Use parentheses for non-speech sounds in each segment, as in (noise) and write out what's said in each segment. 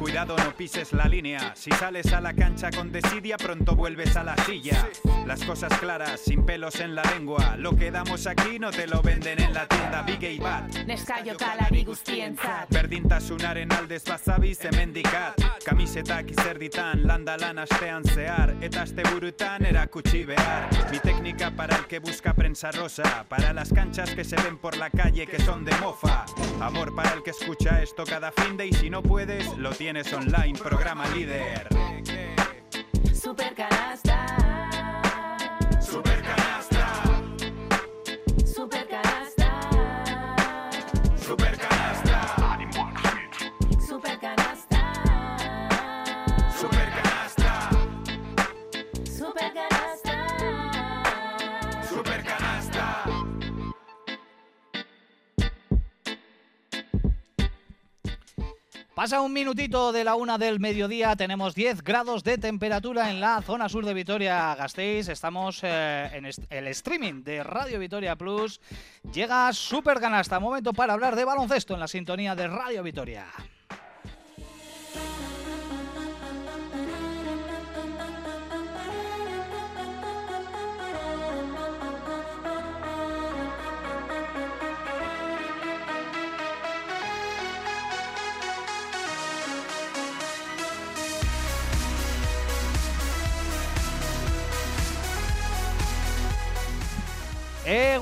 Cuidado, no pises la línea. Si sales a la cancha con desidia, pronto vuelves a la silla. Las cosas claras, sin pelos en la lengua. Lo que damos aquí no te lo venden en la tienda Big y Bad. Neskaio kalari guztientzat Berdintasunaren aldez bazabiz hemen dikat Kamisetak izerditan, landa lan astean zehar Eta aste burutan erakutsi behar Mi técnica para el que busca prensa rosa Para las canchas que se ven por la calle que son de mofa Amor para el que escucha esto cada fin de Y si no puedes, lo tienes online, programa líder Pasa un minutito de la una del mediodía, tenemos 10 grados de temperatura en la zona sur de Vitoria-Gasteiz. Estamos eh, en el streaming de Radio Vitoria Plus. Llega Super Ganasta, momento para hablar de baloncesto en la sintonía de Radio Vitoria.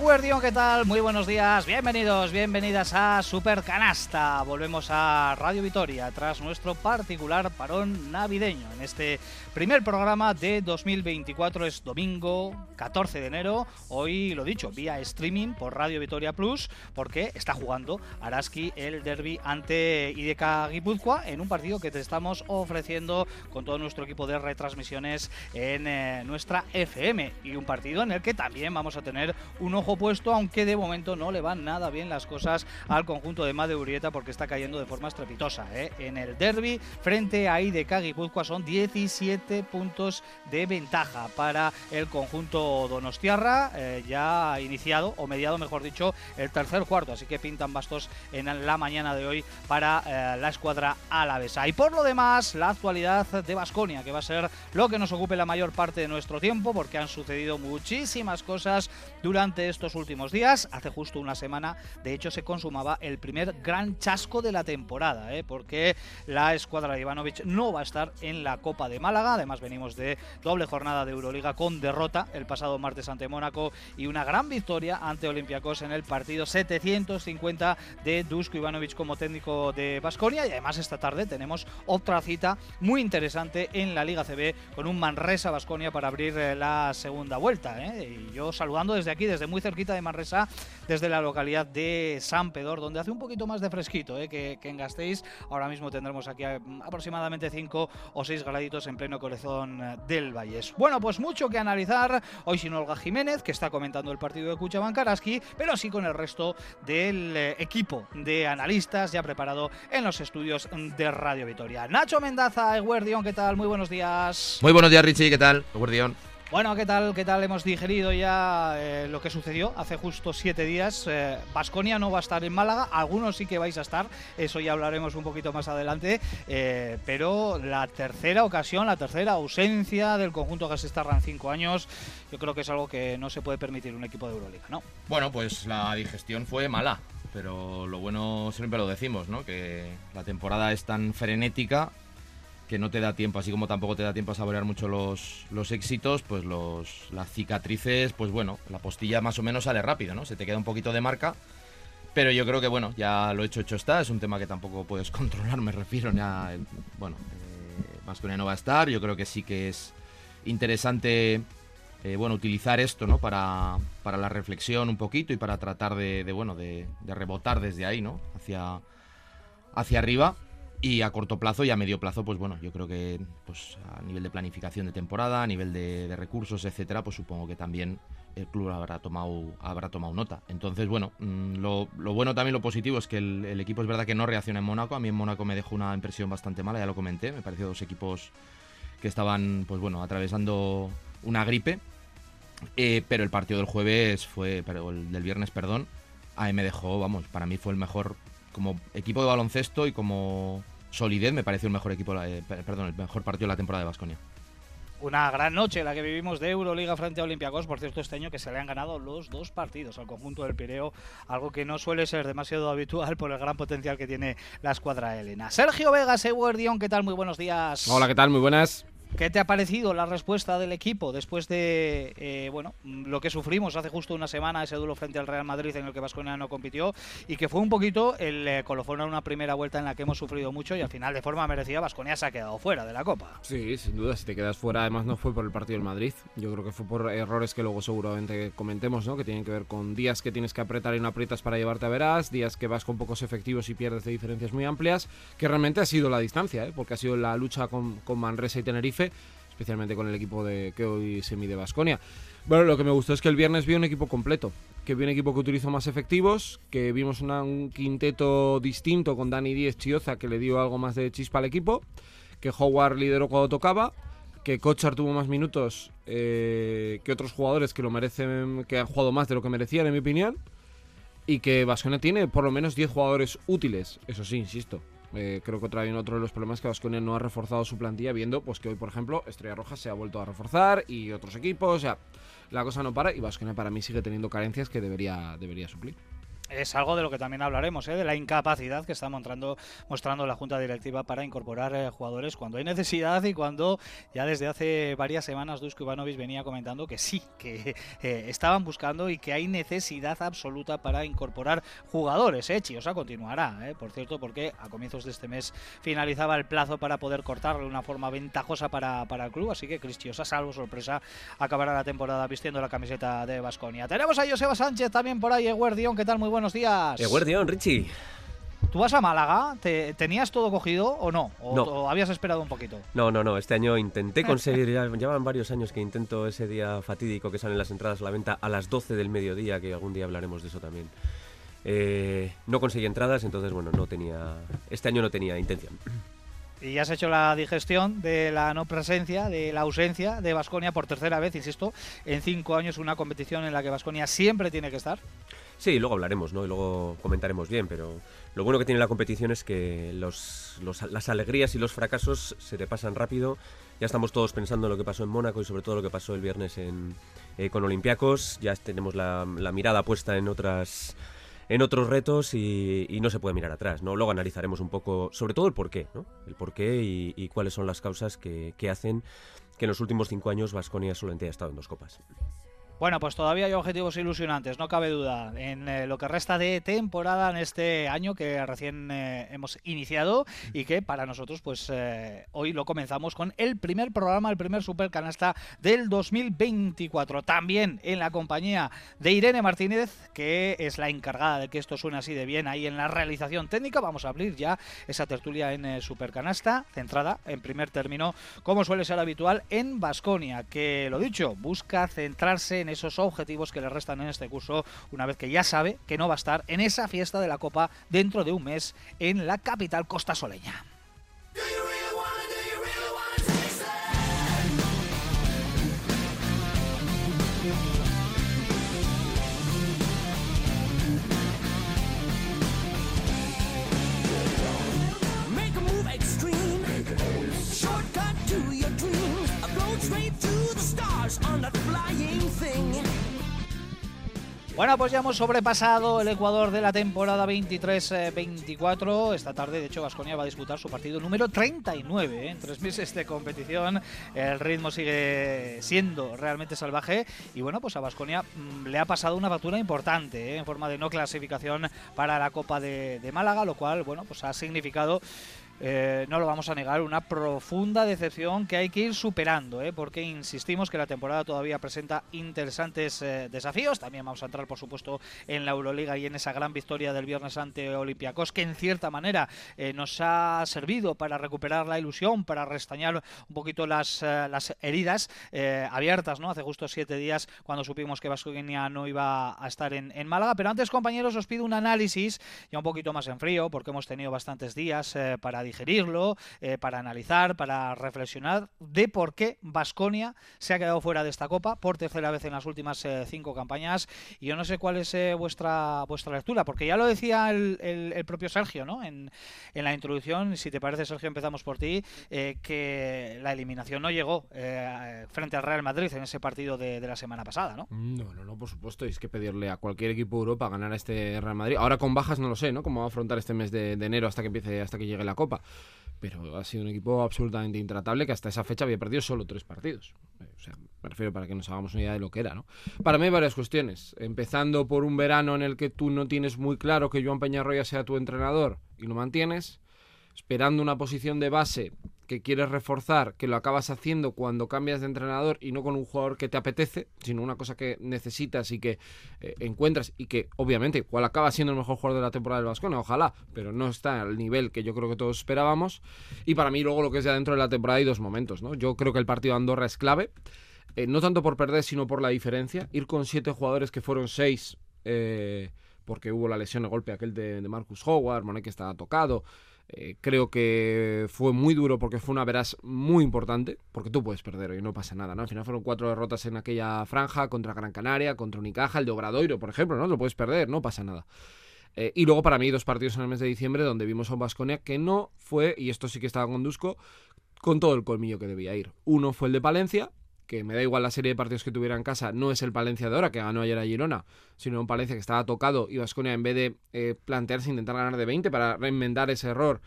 Guardión, ¿qué tal? Muy buenos días, bienvenidos, bienvenidas a Super Canasta. Volvemos a Radio Vitoria tras nuestro particular parón navideño. En este primer programa de 2024 es domingo 14 de enero. Hoy, lo dicho, vía streaming por Radio Vitoria Plus, porque está jugando Araski el derby ante IDK Guipúzcoa en un partido que te estamos ofreciendo con todo nuestro equipo de retransmisiones en eh, nuestra FM. Y un partido en el que también vamos a tener un ojo puesto, aunque de momento no le van nada bien las cosas al conjunto de Made Urieta porque está cayendo de forma estrepitosa. ¿eh? En el derby frente a IDK Guipúzcoa son 17 puntos de ventaja para el conjunto donostiarra. eh, ya iniciado, o mediado mejor dicho, el tercer cuarto, así que pintan bastos en la mañana de hoy para eh, la escuadra alavesa. Y por lo demás, la actualidad de Basconia, que va a ser lo que nos ocupe la mayor parte de nuestro tiempo, porque han sucedido muchísimas cosas durante estos últimos días. Hace justo una semana, de hecho, se consumaba el primer gran chasco de la temporada, ¿eh? porque la escuadra de Ivanovic no va a estar en la Copa de Málaga. Además, venimos de doble jornada de Euroliga con derrota el pasado martes ante Mónaco y una gran victoria ante Olympiacos en el partido 750 de Dusko Ivanovic como técnico de Basconia. Y además, esta tarde tenemos otra cita muy interesante en la Liga CB con un Manresa Basconia para abrir eh, la segunda vuelta. ¿eh? Y yo saludando desde aquí, desde muy cerquita de Manresa, desde la localidad de San Pedor, donde hace un poquito más de fresquito ¿eh? que, que en Gasteiz. Ahora mismo tendremos aquí eh, aproximadamente 5 o 6 graditos en pleno corazón eh, del Valles. Bueno, pues mucho que analizar. Hoy sin Olga Jiménez, que está comentando el partido de Cuchaban Karaski, pero sí con el resto del eh, equipo de analistas ya preparado en los estudios de Radio Vitoria. Nacho Mendaza, Eguerdión, ¿qué tal? Muy buenos días. Muy buenos días, Richie, ¿qué tal? Guardión. Bueno, ¿qué tal? ¿Qué tal? Hemos digerido ya eh, lo que sucedió hace justo siete días. Vasconia no va a estar en Málaga, algunos sí que vais a estar, eso ya hablaremos un poquito más adelante. eh, pero la tercera ocasión, la tercera ausencia del conjunto Gasistarra en cinco años, yo creo que es algo que no se puede permitir un equipo de Euroliga, ¿no? Bueno, pues la digestión fue mala, pero lo bueno siempre lo decimos, ¿no? Que la temporada es tan frenética que no te da tiempo, así como tampoco te da tiempo a saborear mucho los, los éxitos, pues los, las cicatrices, pues bueno, la postilla más o menos sale rápido, ¿no? Se te queda un poquito de marca. Pero yo creo que, bueno, ya lo hecho, hecho está. Es un tema que tampoco puedes (laughs) controlar, me refiero. Eh, bueno, eh, Baskonia no va a estar. Yo creo que sí que es interesante, eh, bueno, utilizar esto, ¿no? Para, para la reflexión un poquito y para tratar de, de, bueno, de, de rebotar desde ahí, ¿no? Hacia, hacia arriba. Y a corto plazo y a medio plazo, pues bueno, yo creo que pues a nivel de planificación de temporada, a nivel de, recursos, etcétera, pues supongo que también el club habrá tomado, habrá tomado nota. Entonces, bueno, mm, lo, lo bueno también, lo positivo es que el, el equipo es verdad que no reacciona en Mónaco. A mí en Mónaco me dejó una impresión bastante mala, ya lo comenté. Me pareció dos equipos que estaban, pues bueno, atravesando una gripe. Eh, pero el partido del jueves fue, pero el del viernes, perdón, a mí me dejó, vamos, para mí fue el mejor como equipo de baloncesto y como solidez, me pareció el mejor equipo, eh, perdón, el mejor partido de la temporada de Basconia. Una gran noche la que vivimos de Euroliga frente a Olympiacos. Por cierto, este año que se le han ganado los dos partidos al conjunto del Pireo, algo que no suele ser demasiado (laughs) habitual por el gran potencial que tiene la escuadra Elena. Sergio Vegas, Eguardión, ¿qué tal? Muy buenos días. Hola, ¿qué tal? Muy buenas. ¿Qué te ha parecido la respuesta del equipo después de eh, bueno lo que sufrimos hace justo una semana, ese duelo frente al Real Madrid en el que Vasconia no compitió y que fue un poquito el eh, colofón en una primera vuelta en la que hemos sufrido mucho y al final de forma merecida Vasconia se ha quedado fuera de la Copa? Sí, sin duda, si te quedas fuera, además no fue por el partido del Madrid, yo creo que fue por errores que luego seguramente comentemos, ¿no? que tienen que ver con días que tienes que apretar y no aprietas para llevarte a verás, días que vas con pocos efectivos y pierdes de diferencias muy amplias, que realmente ha sido la distancia, ¿eh? porque ha sido la lucha con, con Manresa y Tenerife especialmente con el equipo de que hoy se mide Basconia. Bueno, lo que me gustó es que el viernes vi un equipo completo, que vi un equipo que utilizó más efectivos, que vimos un quinteto distinto con Dani Díez Chioza que le dio algo más de chispa al equipo, que Howard lideró cuando tocaba, que Kochar tuvo más minutos eh, que otros jugadores que lo merecen, que han jugado más de lo que merecían en mi opinión, y que Basconia tiene por lo menos 10 jugadores útiles, eso sí, insisto, eh, creo que trae otro de los problemas que Vasconia no ha reforzado su plantilla, viendo pues que hoy, por ejemplo, Estrella Roja se ha vuelto a reforzar y otros equipos. O sea, la cosa no para y Vasconia para mí sigue teniendo carencias que debería, debería suplir es algo de lo que también hablaremos, ¿eh? de la incapacidad que está mostrando, mostrando la Junta Directiva para incorporar eh, jugadores cuando hay necesidad y cuando ya desde hace varias semanas Dusko Ivanovic venía comentando que sí, que eh, estaban buscando y que hay necesidad absoluta para incorporar jugadores. ¿eh? Chiosa continuará, por cierto, porque a comienzos de este mes finalizaba el plazo para poder cortarle de una forma ventajosa para, para el club, así que Chris Chiosa, salvo sorpresa, acabará la temporada vistiendo la camiseta de Basconia. Tenemos a Joseba Sánchez también por ahí, Eguardión, ¿qué tal? Muy buenos días. Eguardión, Richie. ¿Tú vas a Málaga? ¿Te, ¿Tenías todo cogido o no? ¿O, habías esperado un poquito? No, no, no. Este año intenté (laughs) conseguir, ya llevan varios años que intento ese día fatídico que salen las entradas a la venta a las 12 del mediodía, que algún día hablaremos de eso también. Eh, no conseguí entradas, entonces, bueno, no tenía. Este año no tenía intención. Y ya has hecho la digestión de la no presencia, de la ausencia de Vasconia por tercera vez, insisto, en cinco años, una competición en la que Vasconia siempre tiene que estar. Sí, luego hablaremos, ¿no? Y luego comentaremos bien, pero lo bueno que tiene la competición es que los, las alegrías y los fracasos se te pasan rápido. Ya estamos todos pensando en lo que pasó en Mónaco y sobre todo lo que pasó el viernes en, eh, con Olympiacos. Ya tenemos la, mirada puesta en otras en otros retos y, no se puede mirar atrás, ¿no? Luego analizaremos un poco, sobre todo el porqué, ¿no? El porqué y, y cuáles son las causas que, que hacen que en los últimos cinco años Vasconia solamente haya estado en dos copas. Bueno, pues todavía hay objetivos ilusionantes, no cabe duda, en eh, lo que resta de temporada en este año que recién eh, hemos iniciado y que para nosotros, pues eh, hoy lo comenzamos con el primer programa, el primer supercanasta del 2024. También en la compañía de Irene Martínez, que es la encargada de que esto suene así de bien ahí en la realización técnica. Vamos a abrir ya esa tertulia en supercanasta, centrada en primer término, como suele ser habitual en Basconia, que lo dicho, busca centrarse en esos objetivos que le restan en este curso, una vez que ya sabe que no va a estar en esa fiesta de la Copa dentro de un mes en la capital costasoleña. Bueno, pues ya hemos sobrepasado el Ecuador de la temporada 23-24. Esta tarde, de hecho, Vasconia va a disputar su partido número 39 ¿eh? en tres meses de competición. El ritmo sigue siendo realmente salvaje. Y bueno, pues a Vasconia mm, le ha pasado una factura importante ¿eh? en forma de no clasificación para la Copa de, de Málaga, lo cual, bueno, pues ha significado eh, no lo vamos a negar, una profunda decepción que hay que ir superando, ¿eh? porque insistimos que la temporada todavía presenta interesantes eh, desafíos. También vamos a entrar, por supuesto, en la Euroliga y en esa gran victoria del viernes ante Olympiacos, que en cierta manera nos ha servido para recuperar la ilusión, para restañar un poquito las, las heridas abiertas, ¿no? Hace justo siete días cuando supimos que Vasconia no iba a estar en, en, Málaga. Pero antes, compañeros, os pido un análisis ya un poquito más en frío, porque hemos tenido bastantes días para digerirlo, eh, para analizar, para reflexionar de por qué Vasconia se ha quedado fuera de esta Copa por tercera vez en las últimas eh, cinco campañas. Y yo no sé cuál es vuestra, vuestra lectura, porque ya lo decía el, el, propio Sergio ¿no? en, en, la introducción, si te parece Sergio empezamos por ti, que la eliminación no llegó frente al Real Madrid en ese partido de, de la semana pasada, ¿no? No, no, no, por supuesto, es que pedirle a cualquier equipo de Europa ganar a este Real Madrid. Ahora con bajas no lo sé, ¿no? Cómo va a afrontar este mes de, enero hasta que empiece, hasta que llegue la Copa. Pero ha sido un equipo absolutamente intratable que hasta esa fecha había perdido solo tres partidos. Eh, o sea, me refiero para que nos hagamos una idea de lo que era, ¿no? Para mí hay varias cuestiones. Empezando por un verano en el que tú no tienes muy claro que Joan Peñarroya sea tu entrenador y lo mantienes. Esperando una posición de base que quieres reforzar, que lo acabas haciendo cuando cambias de entrenador y no con un jugador que te apetece, sino una cosa que necesitas y que eh, encuentras y que obviamente cual acaba siendo el mejor jugador de la temporada del Vascona, ojalá, pero no está al nivel que yo creo que todos esperábamos. Y para mí luego lo que es ya dentro de la temporada hay dos momentos, ¿no? Yo creo que el partido de Andorra es clave, eh, no tanto por perder, sino por la diferencia. Ir con siete jugadores que fueron seis, eh, porque hubo la lesión de golpe aquel de, Marcus Howard, Monet que estaba tocado. Eh, creo que fue muy duro porque fue una veraz muy importante, porque tú puedes perder y no pasa nada, ¿no? Al final fueron cuatro derrotas en aquella franja contra Gran Canaria, contra Unicaja, el de Obradoiro, por ejemplo, ¿no? Lo puedes perder, no pasa nada. Eh, y luego para mí dos partidos en el mes de diciembre donde vimos a un Vasconia que no fue, y esto sí que estaba con Dusko, con todo el colmillo que debía ir. Uno fue el de Palencia, que me da igual la serie de partidos que tuviera en casa, no es el Palencia de ahora, que ganó ayer a Girona, sino un Palencia que estaba tocado y Vasconia, en vez de eh, plantearse intentar ganar de 20 para reenmendar ese error,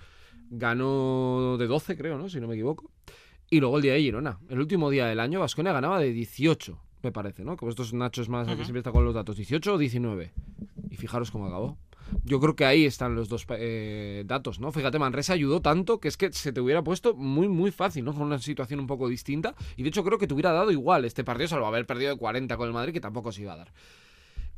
ganó de 12, creo, ¿no? Si no me equivoco. Y luego el día de Girona. El último día del año, Vasconia ganaba de 18, me parece, ¿no? Como estos Nachos más, que siempre está con los datos, 18 o 19. Y fijaros cómo acabó. Yo creo que ahí están los dos eh, datos, ¿no? Fíjate, Manresa ayudó tanto que es que se te hubiera puesto muy, muy fácil, ¿no? Con una situación un poco distinta. Y de hecho creo que te hubiera dado igual este partido, salvo haber perdido de 40 con el Madrid, que tampoco se iba a dar.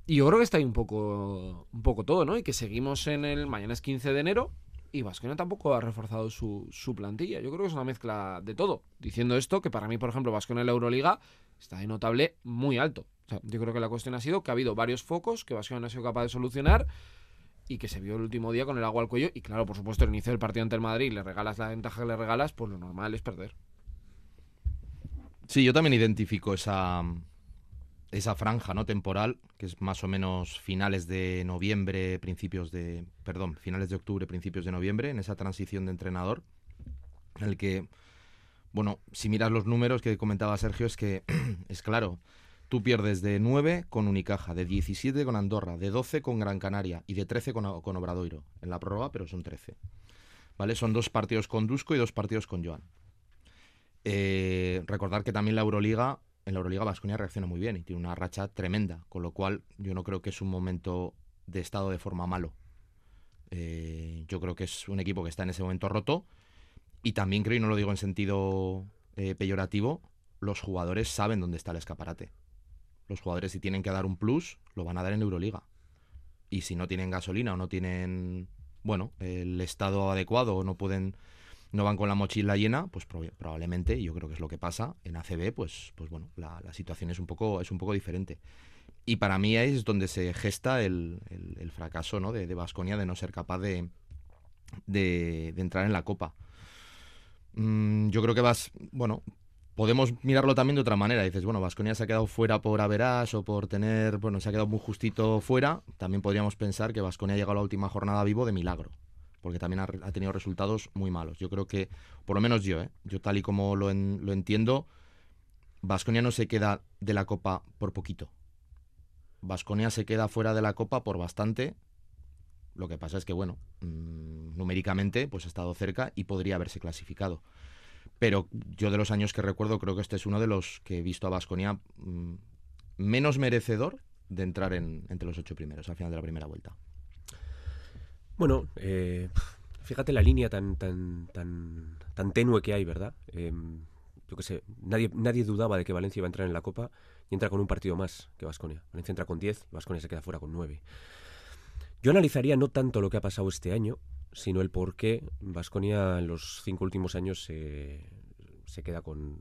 Y yo creo que está ahí un poco, un poco todo, ¿no? Y que seguimos en el... Mañana es 15 de enero y Vasconia tampoco ha reforzado su, su, plantilla. Yo creo que es una mezcla de todo. Diciendo esto, que para mí, por ejemplo, Vasconia en la Euroliga está de notable muy alto. yo creo que la cuestión ha sido que ha habido varios focos que Vasconia no ha sido capaz de solucionar y que se vio el último día con el agua al cuello. Y claro, por supuesto, el inicio del partido ante el Madrid le regalas la ventaja que le regalas, pues lo normal es perder. Sí, yo también identifico esa, esa franja no temporal, que es más o menos finales de noviembre, principios de. Perdón, finales de octubre, principios de noviembre, en esa transición de entrenador, en el que. Bueno, si miras los números que comentaba Sergio, es que (clears throat) es claro, Tú pierdes de 9 con Unicaja, de 17 con Andorra, de 12 con Gran Canaria y de 13 con, Obradoiro. En la prórroga, pero son 13. ¿Vale? Son dos partidos con Dusko y dos partidos con Joan. Eh, recordar que también la Euroliga, en la Euroliga Vasconia reacciona muy bien y tiene una racha tremenda, con lo cual yo no creo que es un momento de estado de forma malo. Eh, yo creo que es un equipo que está en ese momento roto y también creo, y no lo digo en sentido eh, peyorativo, los jugadores saben dónde está el escaparate. Los jugadores si tienen que dar un plus, lo van a dar en Euroliga. Y si no tienen gasolina o no tienen, bueno, el estado adecuado o no pueden no van con la mochila llena, pues probablemente, yo creo que es lo que pasa, en ACB, pues, pues bueno, la, situación es un poco, es un poco diferente. Y para mí es donde se gesta el, fracaso ¿no? de Vasconia de, no ser capaz de, de, entrar en la Copa. Mm, yo creo que vas, bueno, podemos mirarlo también de otra manera. Dices, bueno, Vasconia se ha quedado fuera por Averas o por tener, bueno, se ha quedado muy justito fuera. También podríamos pensar que Vasconia ha llegado a la última jornada vivo de milagro, porque también ha, tenido resultados muy malos. Yo creo que, por lo menos yo, ¿eh? yo tal y como lo, lo entiendo, Vasconia no se queda de la Copa por poquito. Vasconia se queda fuera de la Copa por bastante. Lo que pasa es que, bueno, mm, numéricamente, pues ha estado cerca y podría haberse clasificado. Pero yo de los años que recuerdo creo que este es uno de los que he visto a Vasconia mm, menos merecedor de entrar en, entre los ocho primeros al final de la primera vuelta. Bueno, eh, fíjate la línea tan, tan, tan, tan tenue que hay, ¿verdad? Em, yo qué sé, nadie, nadie dudaba de que Valencia iba a entrar en la Copa y entra con un partido más que Vasconia. Valencia entra con 10, Vasconia se queda fuera con 9. Yo analizaría no tanto lo que ha pasado este año, sino el por qué Vasconia en los cinco últimos años se, queda con,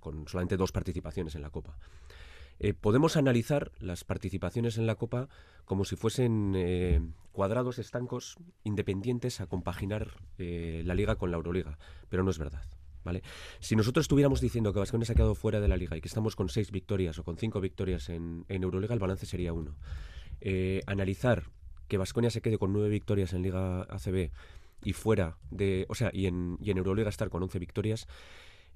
con, solamente dos participaciones en la Copa. eh, podemos analizar las participaciones en la Copa como si fuesen eh, cuadrados estancos independientes a compaginar eh, la Liga con la Euroliga, pero no es verdad. ¿Vale? Si nosotros estuviéramos diciendo que Vasconia se ha quedado fuera de la liga y que estamos con seis victorias o con cinco victorias en, en Euroliga, el balance sería uno. Analizar que Vasconia se quede con nueve victorias en Liga ACB y fuera de, o sea, y en, y en Euroliga estar con 11 victorias,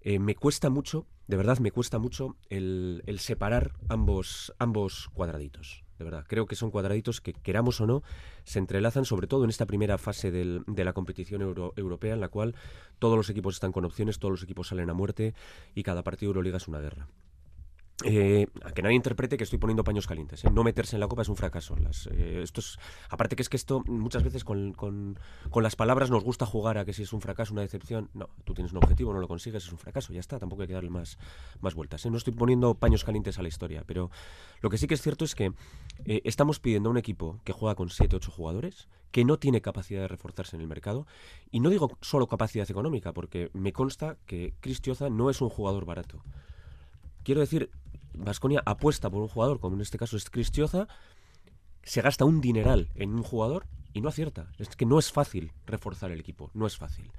eh, me cuesta mucho, de verdad me cuesta mucho el, el separar ambos, ambos cuadraditos. De verdad, creo que son cuadraditos que, queramos o no, se entrelazan, sobre todo en esta primera fase del- de la competición euro- europea, en la cual todos los equipos están con opciones, todos los equipos salen a muerte y cada partido de Euroliga es una guerra. Eh, a que nadie interprete que estoy poniendo paños calientes. ¿eh? No meterse en la copa es un fracaso. Las, eh, esto es, aparte que es que esto muchas veces con, las palabras nos gusta jugar a que si es un fracaso, una decepción. No, tú tienes un objetivo, no lo consigues, es un fracaso. Ya está, tampoco hay que darle más, más vueltas. No estoy poniendo paños calientes a la historia, pero lo que sí que es cierto es que estamos pidiendo a un equipo que juega con 7 8 jugadores, que no tiene capacidad de reforzarse en el mercado. Y no digo solo capacidad económica, porque me consta que Cristioza no es un jugador barato. Quiero decir, Vasconia apuesta por un jugador, como en este caso es Cristioza, se gasta un dineral en un jugador y no acierta. Es que no es fácil reforzar el equipo, no es fácil.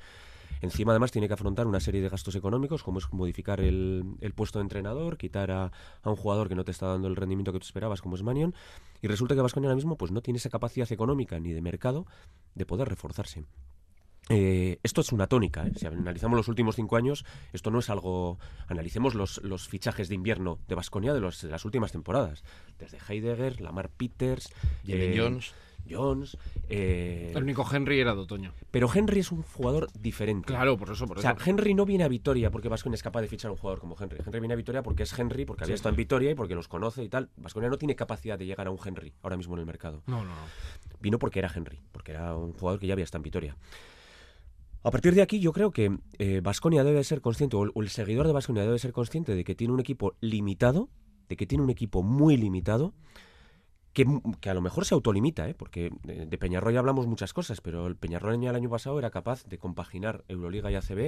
Encima, además, tiene que afrontar una serie de gastos económicos, como es modificar el, puesto de entrenador, quitar a, a un jugador que no te está dando el rendimiento que tú esperabas, como es Manion, y resulta que Vasconia ahora mismo pues, no tiene esa capacidad económica ni de mercado de poder reforzarse. Eh, esto es una tónica. ¿eh? Si analizamos los últimos cinco años, esto no es algo. Analicemos los, los fichajes de invierno de Vasconia de, las últimas temporadas. Desde Heidegger, Lamar Peters, Jalen eh, Jones. Jones. eh, El único Henry era de otoño. pero Henry es un jugador diferente. Claro, por eso, por O eso. sea, Henry no viene a Vitoria porque Vasconia es capaz de fichar a un jugador como Henry. Henry viene a Vitoria porque es Henry, porque había estado en Vitoria y porque los conoce y tal. Vasconia no tiene capacidad de llegar a un Henry ahora mismo en el mercado No, no, no. vino porque era Henry, porque era un jugador que ya había estado en Vitoria. A partir de aquí, yo creo que Vasconia debe ser consciente, o el, o el seguidor de Vasconia debe ser consciente de que tiene un equipo limitado, de que tiene un equipo muy limitado, que, m- que a lo mejor se autolimita, ¿eh? porque de, de Peñarroya hablamos muchas cosas, pero el Peñarroya el año pasado era capaz de compaginar Euroliga y ACB,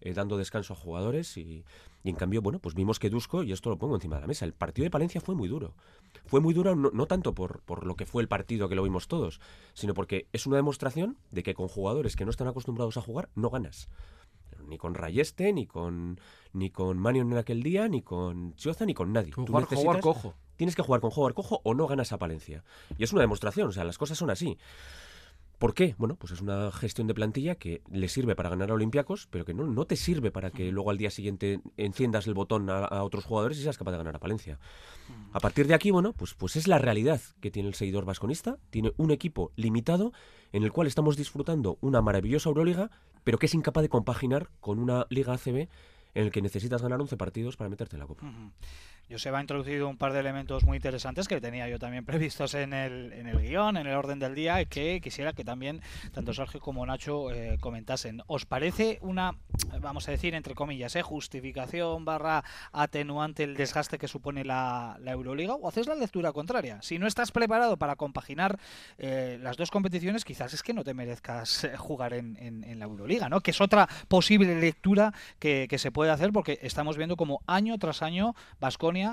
eh, dando descanso a jugadores, y, y en cambio, bueno, pues vimos que Dusko, y esto lo pongo encima de la mesa, el partido de Palencia fue muy duro. Fue muy duro no, no tanto por, por lo que fue el partido que lo vimos todos, sino porque es una demostración de que con jugadores que no están acostumbrados a jugar, no ganas. Ni con Rayeste, ni con ni con Manion en aquel día, ni con Chioza, ni con nadie. Tú Jugar, jugar necesitas- cojo. Tienes que jugar con jugador cojo o no ganas a Palencia. Y es una demostración, o sea, las cosas son así. ¿Por qué? Bueno, pues es una gestión de plantilla que le sirve para ganar a Olympiacos, pero que no, no te sirve para que luego al día siguiente enciendas el botón a, a otros jugadores y seas capaz de ganar a Palencia. A partir de aquí, bueno, pues, pues es la realidad que tiene el seguidor vasconista. Tiene un equipo limitado en el cual estamos disfrutando una maravillosa Euroliga, pero que es incapaz de compaginar con una Liga ACB en el que necesitas ganar 11 partidos para meterte en la Copa. Joseba ha introducido un par de elementos muy interesantes que tenía yo también (laughs) previstos en el, en el guion, en el orden del día, y que quisiera que también tanto Sergio como Nacho eh, comentasen. ¿Os parece una, vamos a decir, entre comillas, eh, justificación barra atenuante el desgaste que supone la, la Euroliga? ¿O haces la lectura contraria? Si no estás preparado para compaginar eh, las dos competiciones, quizás es que no te merezcas eh, jugar en, en- en la Euroliga, ¿no? Que es otra posible lectura que, que se puede hacer porque estamos viendo como año tras año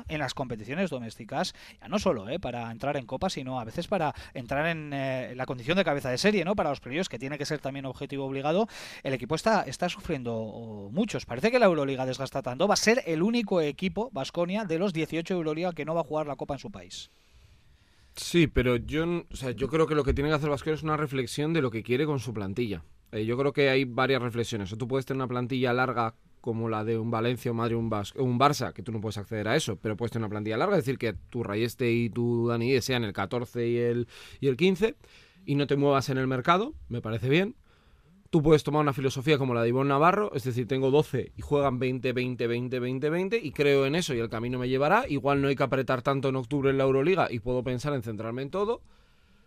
En las competiciones domésticas, ya no solo eh, para entrar en Copa, sino a veces para entrar en eh, la condición de cabeza de serie, ¿no? Para los playoffs, que tiene que ser también objetivo obligado. El equipo está, está sufriendo muchos. Parece que la Euroliga desgasta tanto. Va a ser el único equipo, Vasconia, de los 18 Euroliga que no va a jugar la Copa en su país. Sí, pero yo, yo creo que lo que tiene que hacer Vasconia es una reflexión de lo que quiere con su plantilla. Eh, yo creo que hay varias reflexiones. O tú puedes tener una plantilla larga como la de un Valencia, un Madrid, un, Barça, que tú no puedes acceder a eso, pero puedes tener una plantilla larga, es decir, que tu Rayeste y tu Dani sean el 14 y el, y el 15, y no te muevas en el mercado, me parece bien. Tú puedes tomar una filosofía como la de Ivonne Navarro, es decir, tengo 12 y juegan 20, 20, 20, 20, 20 y creo en eso y el camino me llevará. Igual no hay que apretar tanto en octubre en la Euroliga y puedo pensar en centrarme en todo,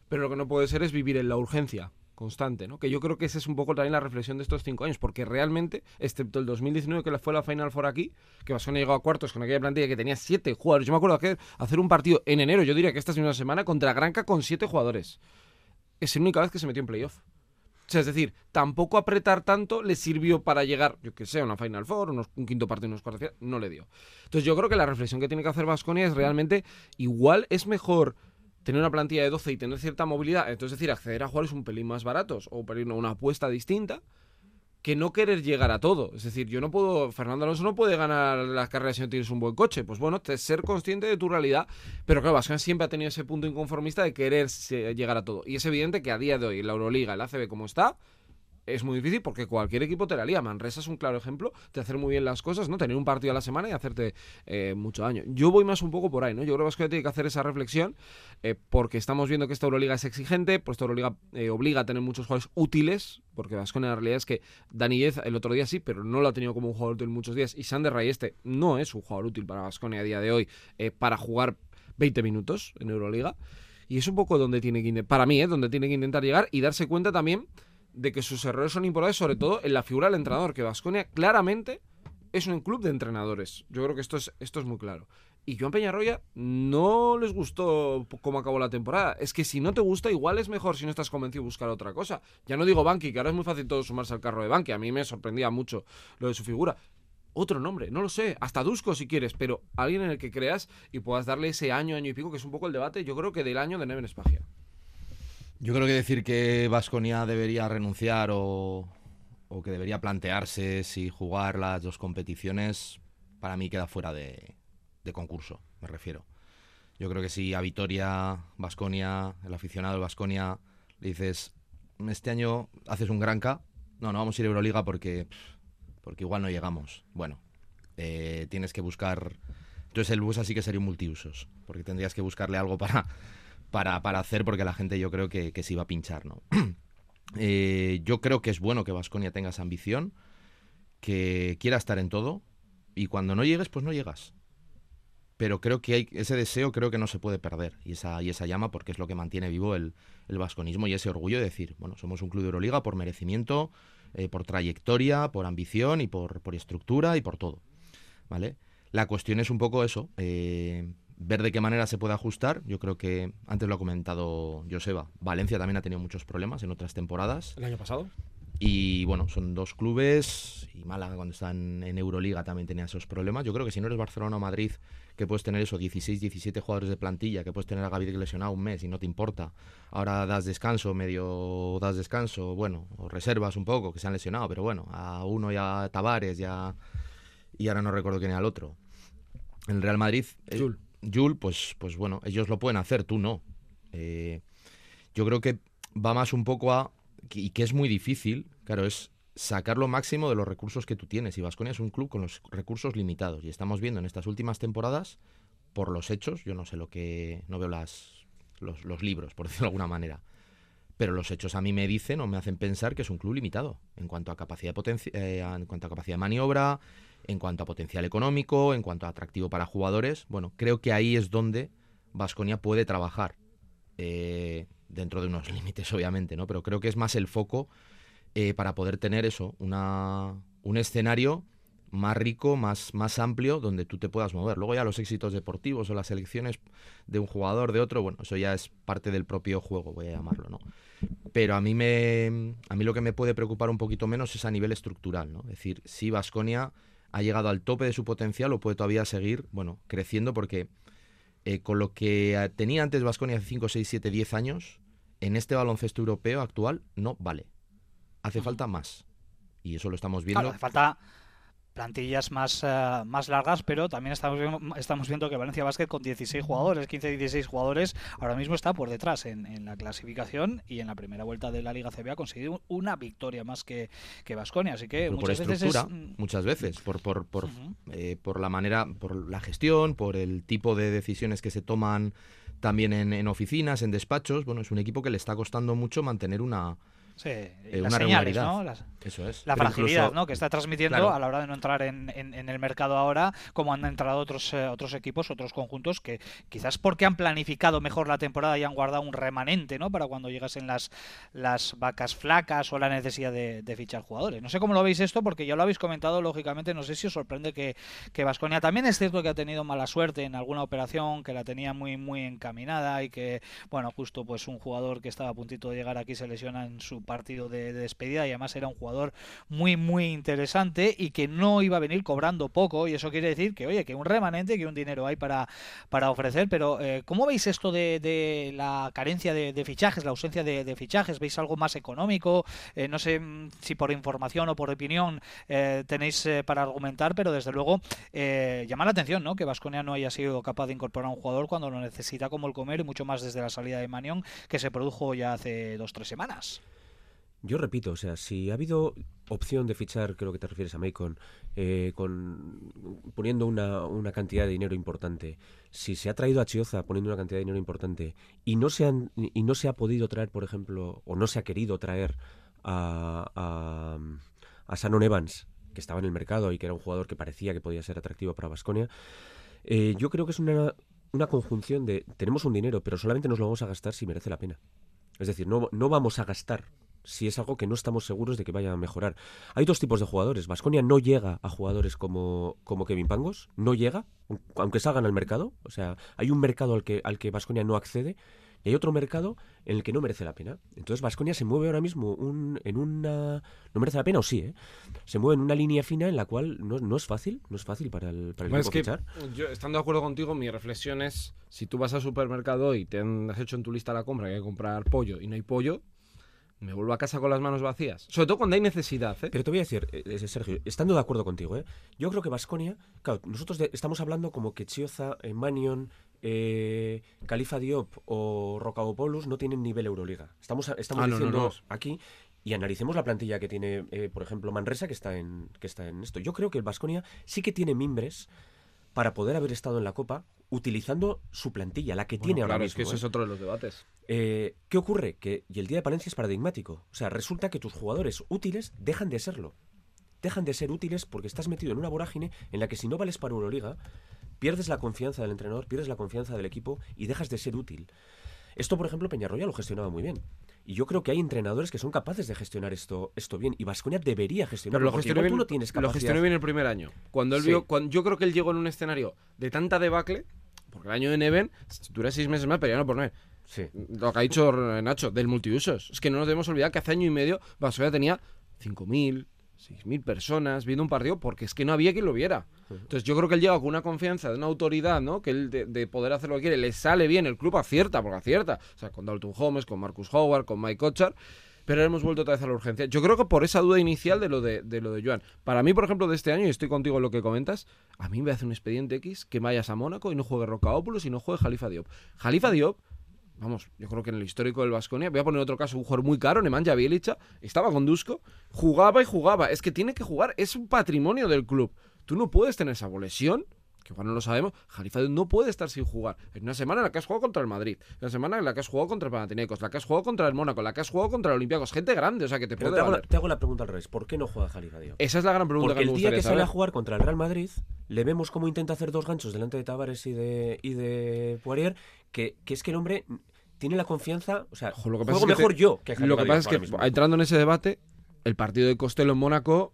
pero lo que no puede ser es vivir en la urgencia constante, ¿no? Que yo creo que esa es un poco también la reflexión de estos cinco años, porque realmente, excepto el 2019 que fue la Final Four aquí, que Vasconia llegó a cuartos con aquella plantilla que tenía siete jugadores. Yo me acuerdo que hacer un partido en enero, yo diría que esta es una semana, contra Granca con siete jugadores. Es la única vez que se metió en playoff. O sea, es decir, tampoco apretar tanto le sirvió para llegar, yo que sé, a una Final Four, unos- un quinto partido, unos cuartos no le dio. Entonces yo creo que la reflexión que tiene que hacer Vasconia es realmente, igual es mejor tener una plantilla de 12 y tener cierta movilidad, entonces es decir, acceder a jugadores un pelín más baratos o una apuesta distinta, que no querer llegar a todo. Es decir, yo no puedo, Fernando Alonso no puede ganar las carreras si no tienes un buen coche. Pues bueno, te- ser consciente de tu realidad, pero claro, Vasconia siempre ha tenido ese punto inconformista de querer llegar a todo. Y es evidente que a día de hoy, la Euroliga, el ACB como está, es muy difícil porque cualquier equipo te la lía. Manresa es un claro ejemplo de hacer muy bien las cosas, ¿no? Tener un partido a la semana y hacerte eh, mucho daño. Yo voy más un poco por ahí, ¿no? Yo creo que Vasconia tiene que hacer esa reflexión eh, porque estamos viendo que esta Euroliga es exigente, pues esta Euroliga eh, obliga a tener muchos jugadores útiles, porque Vasconia la realidad es que Dani el otro día sí, pero no lo ha tenido como un jugador útil muchos días. Y Sander Rayeste no es un jugador útil para Vasconia a día de hoy eh, para jugar 20 minutos en Euroliga. Y es un poco donde tiene que, para mí, ¿eh? donde tiene que intentar llegar y darse cuenta también de que sus errores son importantes, sobre todo en la figura del entrenador, que Vasconia claramente es un club de entrenadores. Yo creo que esto es, esto es muy claro. Y Joan Peñarroya no les gustó cómo acabó la temporada. Es que si no te gusta, igual es mejor si no estás convencido buscar otra cosa. Ya no digo Banqui, que ahora es muy fácil todo sumarse al carro de Banqui. A mí me sorprendía mucho lo de su figura. Otro nombre, no lo sé, hasta Dusko si quieres, pero alguien en el que creas y puedas darle ese año, año y pico, que es un poco el debate, yo creo que del año de Neven Espagia. Yo creo que decir que Vasconia debería renunciar o, o que debería plantearse si jugar las dos competiciones, para mí queda fuera de, de concurso, me refiero. Yo creo que si a Vitoria, Vasconia, el aficionado del Vasconia, le dices, este año haces un gran K, no, no vamos a ir a Euroliga porque, porque igual no llegamos. Bueno, eh, tienes que buscar... Entonces el bus así que sería un multiusos, porque tendrías que buscarle algo para, para, para hacer porque la gente yo creo que, que se iba a pinchar, ¿no? (clears throat) Eh, yo creo que es bueno que Vasconia tenga esa ambición, que quiera estar en todo y cuando no llegues, pues no llegas. Pero creo que hay, ese deseo creo que no se puede perder y esa, y esa llama porque es lo que mantiene vivo el, el vasconismo y ese orgullo de decir, bueno, somos un club de Euroliga por merecimiento, eh, por trayectoria, por ambición y por, por estructura y por todo. ¿Vale? La cuestión es un poco eso, eh, ver de qué manera se puede ajustar. Yo creo que, antes lo ha comentado Joseba, Valencia también ha tenido muchos problemas en otras temporadas. ¿El año pasado? Y bueno, son dos clubes, y Málaga cuando está en, Euroliga también tenía esos problemas. Yo creo que si no eres Barcelona o Madrid, que puedes tener eso, 16, 17 jugadores de plantilla, que puedes tener a Gaby lesionado un mes y no te importa. Ahora das descanso, medio das descanso, bueno, o reservas un poco, que se han lesionado, pero bueno, a uno ya Tavares, ya y ahora no recuerdo quién era el otro. En el Real Madrid, eh, Jul. Jul, pues, pues bueno, ellos lo pueden hacer, tú no. Eh, yo creo que va más un poco a, y que es muy difícil, claro, es sacar lo máximo de los recursos que tú tienes. Y Vasconia es un club con los recursos limitados. Y estamos viendo en estas últimas temporadas, por los hechos, yo no sé lo que, no veo las, los, libros, por (laughs) decirlo de alguna manera. Pero los hechos a mí me dicen o me hacen pensar que es un club limitado en cuanto a capacidad de, eh, en cuanto a capacidad de maniobra, en cuanto a potencial económico, en cuanto a atractivo para jugadores. Bueno, creo que ahí es donde Vasconia puede trabajar. eh, dentro de unos (laughs) límites, obviamente, ¿no? Pero creo que es más el foco eh, para poder tener eso, una, un escenario más rico, más, más amplio, donde tú te puedas mover. Luego ya los éxitos deportivos o las elecciones de un jugador, de otro, bueno, eso ya es parte del propio juego, voy a llamarlo, ¿no? Pero a mí, me, a mí lo que me puede preocupar un poquito menos es a nivel estructural, ¿no? Es decir, si Vasconia ha llegado al tope de su potencial o puede todavía seguir, bueno, creciendo porque eh, con lo que eh, tenía antes Vasconia hace 5, 6, 7, 10 años, en este baloncesto europeo actual no vale. Hace falta más. Y eso lo estamos viendo. Claro, hace falta plantillas más, eh, más largas, pero también estamos, viendo- estamos viendo que Valencia Basket con 16 jugadores, 15-16 jugadores, ahora mismo está por detrás en, en la clasificación y en la primera vuelta de la Liga CB ha conseguido una victoria más que, que Vasconia, así que Pero por muchas veces es, mm, muchas veces, por, por, por, eh, por la manera, por la gestión, por el tipo de decisiones que se toman también en, en oficinas, en despachos. Bueno, es un equipo que le está costando mucho mantener una, sí, eh, las una señales. ¿no? Las- Eso es. la Pero fragilidad incluso- ¿no? que está transmitiendo Claro. a la hora de no entrar en, en- en el mercado ahora, como han entrado otros, eh, otros equipos, otros conjuntos que quizás porque han planificado mejor la temporada y han guardado un remanente ¿no? para cuando llegasen las, las vacas flacas o la necesidad de, de fichar jugadores. No sé cómo lo veis esto, porque ya lo habéis comentado, lógicamente, no sé si os sorprende que, que Vasconia también es cierto que ha tenido mala suerte en alguna operación, que la tenía muy, muy encaminada y que, bueno, justo pues un jugador que estaba a puntito de llegar aquí se lesiona en su partido de, despedida y además era un jugador muy, muy interesante y que no iba a venir cobrando poco y eso quiere decir que, oye, que un remanente, que un dinero hay para, para ofrecer, pero eh, ¿cómo veis esto de, la carencia de, fichajes, la ausencia de, fichajes? ¿Veis algo más económico? Eh, no sé mm, si por información o por opinión eh, tenéis para argumentar, pero desde luego llama la atención ¿no? que Vasconia no haya sido capaz de incorporar a un jugador cuando lo necesita como el comer y mucho más desde la salida de Manión que se produjo ya hace dos tres semanas. Yo repito, o sea, si ha habido opción de fichar, creo que te refieres a Macon, eh, con, poniendo una, una, cantidad de dinero importante, si se ha traído a Chioza poniendo una cantidad de dinero importante y no se, han, y no se ha podido traer, por ejemplo, o no se ha querido traer a, a, a Evans, que estaba en el mercado y que era un jugador que parecía que podía ser atractivo para Basconia, eh, yo creo que es una, una conjunción de tenemos un dinero, pero solamente nos lo vamos a gastar si merece la pena. Es decir, no, no vamos a gastar si es algo que no estamos seguros de que vaya a mejorar. Hay dos tipos de jugadores. Vasconia no llega a jugadores como, como Kevin Pangos, no llega, aunque salgan al mercado. O sea, hay un mercado al que al que Vasconia no accede y hay otro mercado en el que no merece la pena. Entonces Vasconia se mueve ahora mismo un, en una... ¿No merece la pena o sí? ¿eh? Se mueve en una línea fina en la cual no, no es fácil, no es fácil para el, para el equipo es que Yo, estando de acuerdo contigo, mi reflexión es, si tú vas al supermercado y te has hecho en tu lista la compra que hay que comprar pollo y no hay pollo, me vuelvo a casa con las manos vacías. Sobre todo cuando hay necesidad. ¿eh? Pero te voy a decir, eh, eh, Sergio, estando de acuerdo contigo, ¿eh? yo creo que Vasconia, claro, nosotros estamos hablando como que Chioza, Manion, eh, Califa Diop o Rocabopoulos no tienen nivel Euroliga. Estamos, estamos ah, diciendo aquí y analicemos la plantilla que tiene, por ejemplo, Manresa, que está en, que está en esto. Yo creo que el Vasconia sí que tiene mimbres para poder haber estado en la Copa utilizando su plantilla, la que tiene ahora mismo. Es que eso es otro de los debates. Eh, ¿Qué ocurre? Que, y el día de Palencia es paradigmático. O sea, resulta que tus jugadores útiles dejan de serlo. Dejan de ser útiles porque estás metido en una vorágine en la que si no vales para Euroliga, pierdes la confianza del entrenador, pierdes la confianza del equipo y dejas de ser útil. Esto, por ejemplo, Peñarroya lo gestionaba muy bien. Y yo creo que hay entrenadores que son capaces de gestionar esto, esto bien. Y Vasconia debería gestionarlo. Pero lo gestionó bien, no tienes Lo gestionó bien el primer año. Cuando él vio, cuando, yo creo que él llegó en un escenario de tanta debacle, porque el año de Neven dura seis meses más, pero ya no por nueve. Sí. Lo que ha dicho Nacho, del multiusos. Es que no nos debemos olvidar que hace año y medio Vasconia tenía 5.000, 6.000 personas viendo un partido porque es que no había quien lo viera. Entonces yo creo que él llega con una confianza de una autoridad, ¿no? Que él de, poder hacer lo que quiere, le sale bien, el club acierta, porque acierta. O sea, con Dalton Holmes, con Marcus Howard, con Mike Kochar. Pero hemos vuelto otra vez a la urgencia. Yo creo que por esa duda inicial de lo de, de lo de Joan. Para mí, por ejemplo, de este año, y estoy contigo en lo que comentas, a mí me hace un expediente X que vayas a Mónaco y no juegue Rocaópolis y no juegue Jalifa Diop. Jalifa Diop vamos, yo creo que en el histórico del Vasconia, voy a poner otro caso, un jugador muy caro, Nemanja Bielicha, estaba con Dusko, jugaba y jugaba. Es que tiene que jugar, es un patrimonio del club. Tú no puedes tener esa lesión, que igual no lo sabemos, Jalifa no puede estar sin jugar. En una semana en la que has jugado contra el Madrid, en una semana en la que has jugado contra el Panathinaikos, la que has jugado contra el Mónaco, la que has jugado contra el Olympiacos, gente grande, o sea que te puede te hago, la, te hago, la, pregunta al revés, ¿por qué no juega Jalifa Esa es la gran pregunta Porque que el día que sale a jugar contra el Real Madrid, le vemos cómo intenta hacer dos ganchos delante de Tavares y de, y de Poirier, que, que es que el hombre tiene la confianza, o sea, lo que juego mejor yo que Lo que pasa es que entrando en ese debate, el partido de Costello en Mónaco,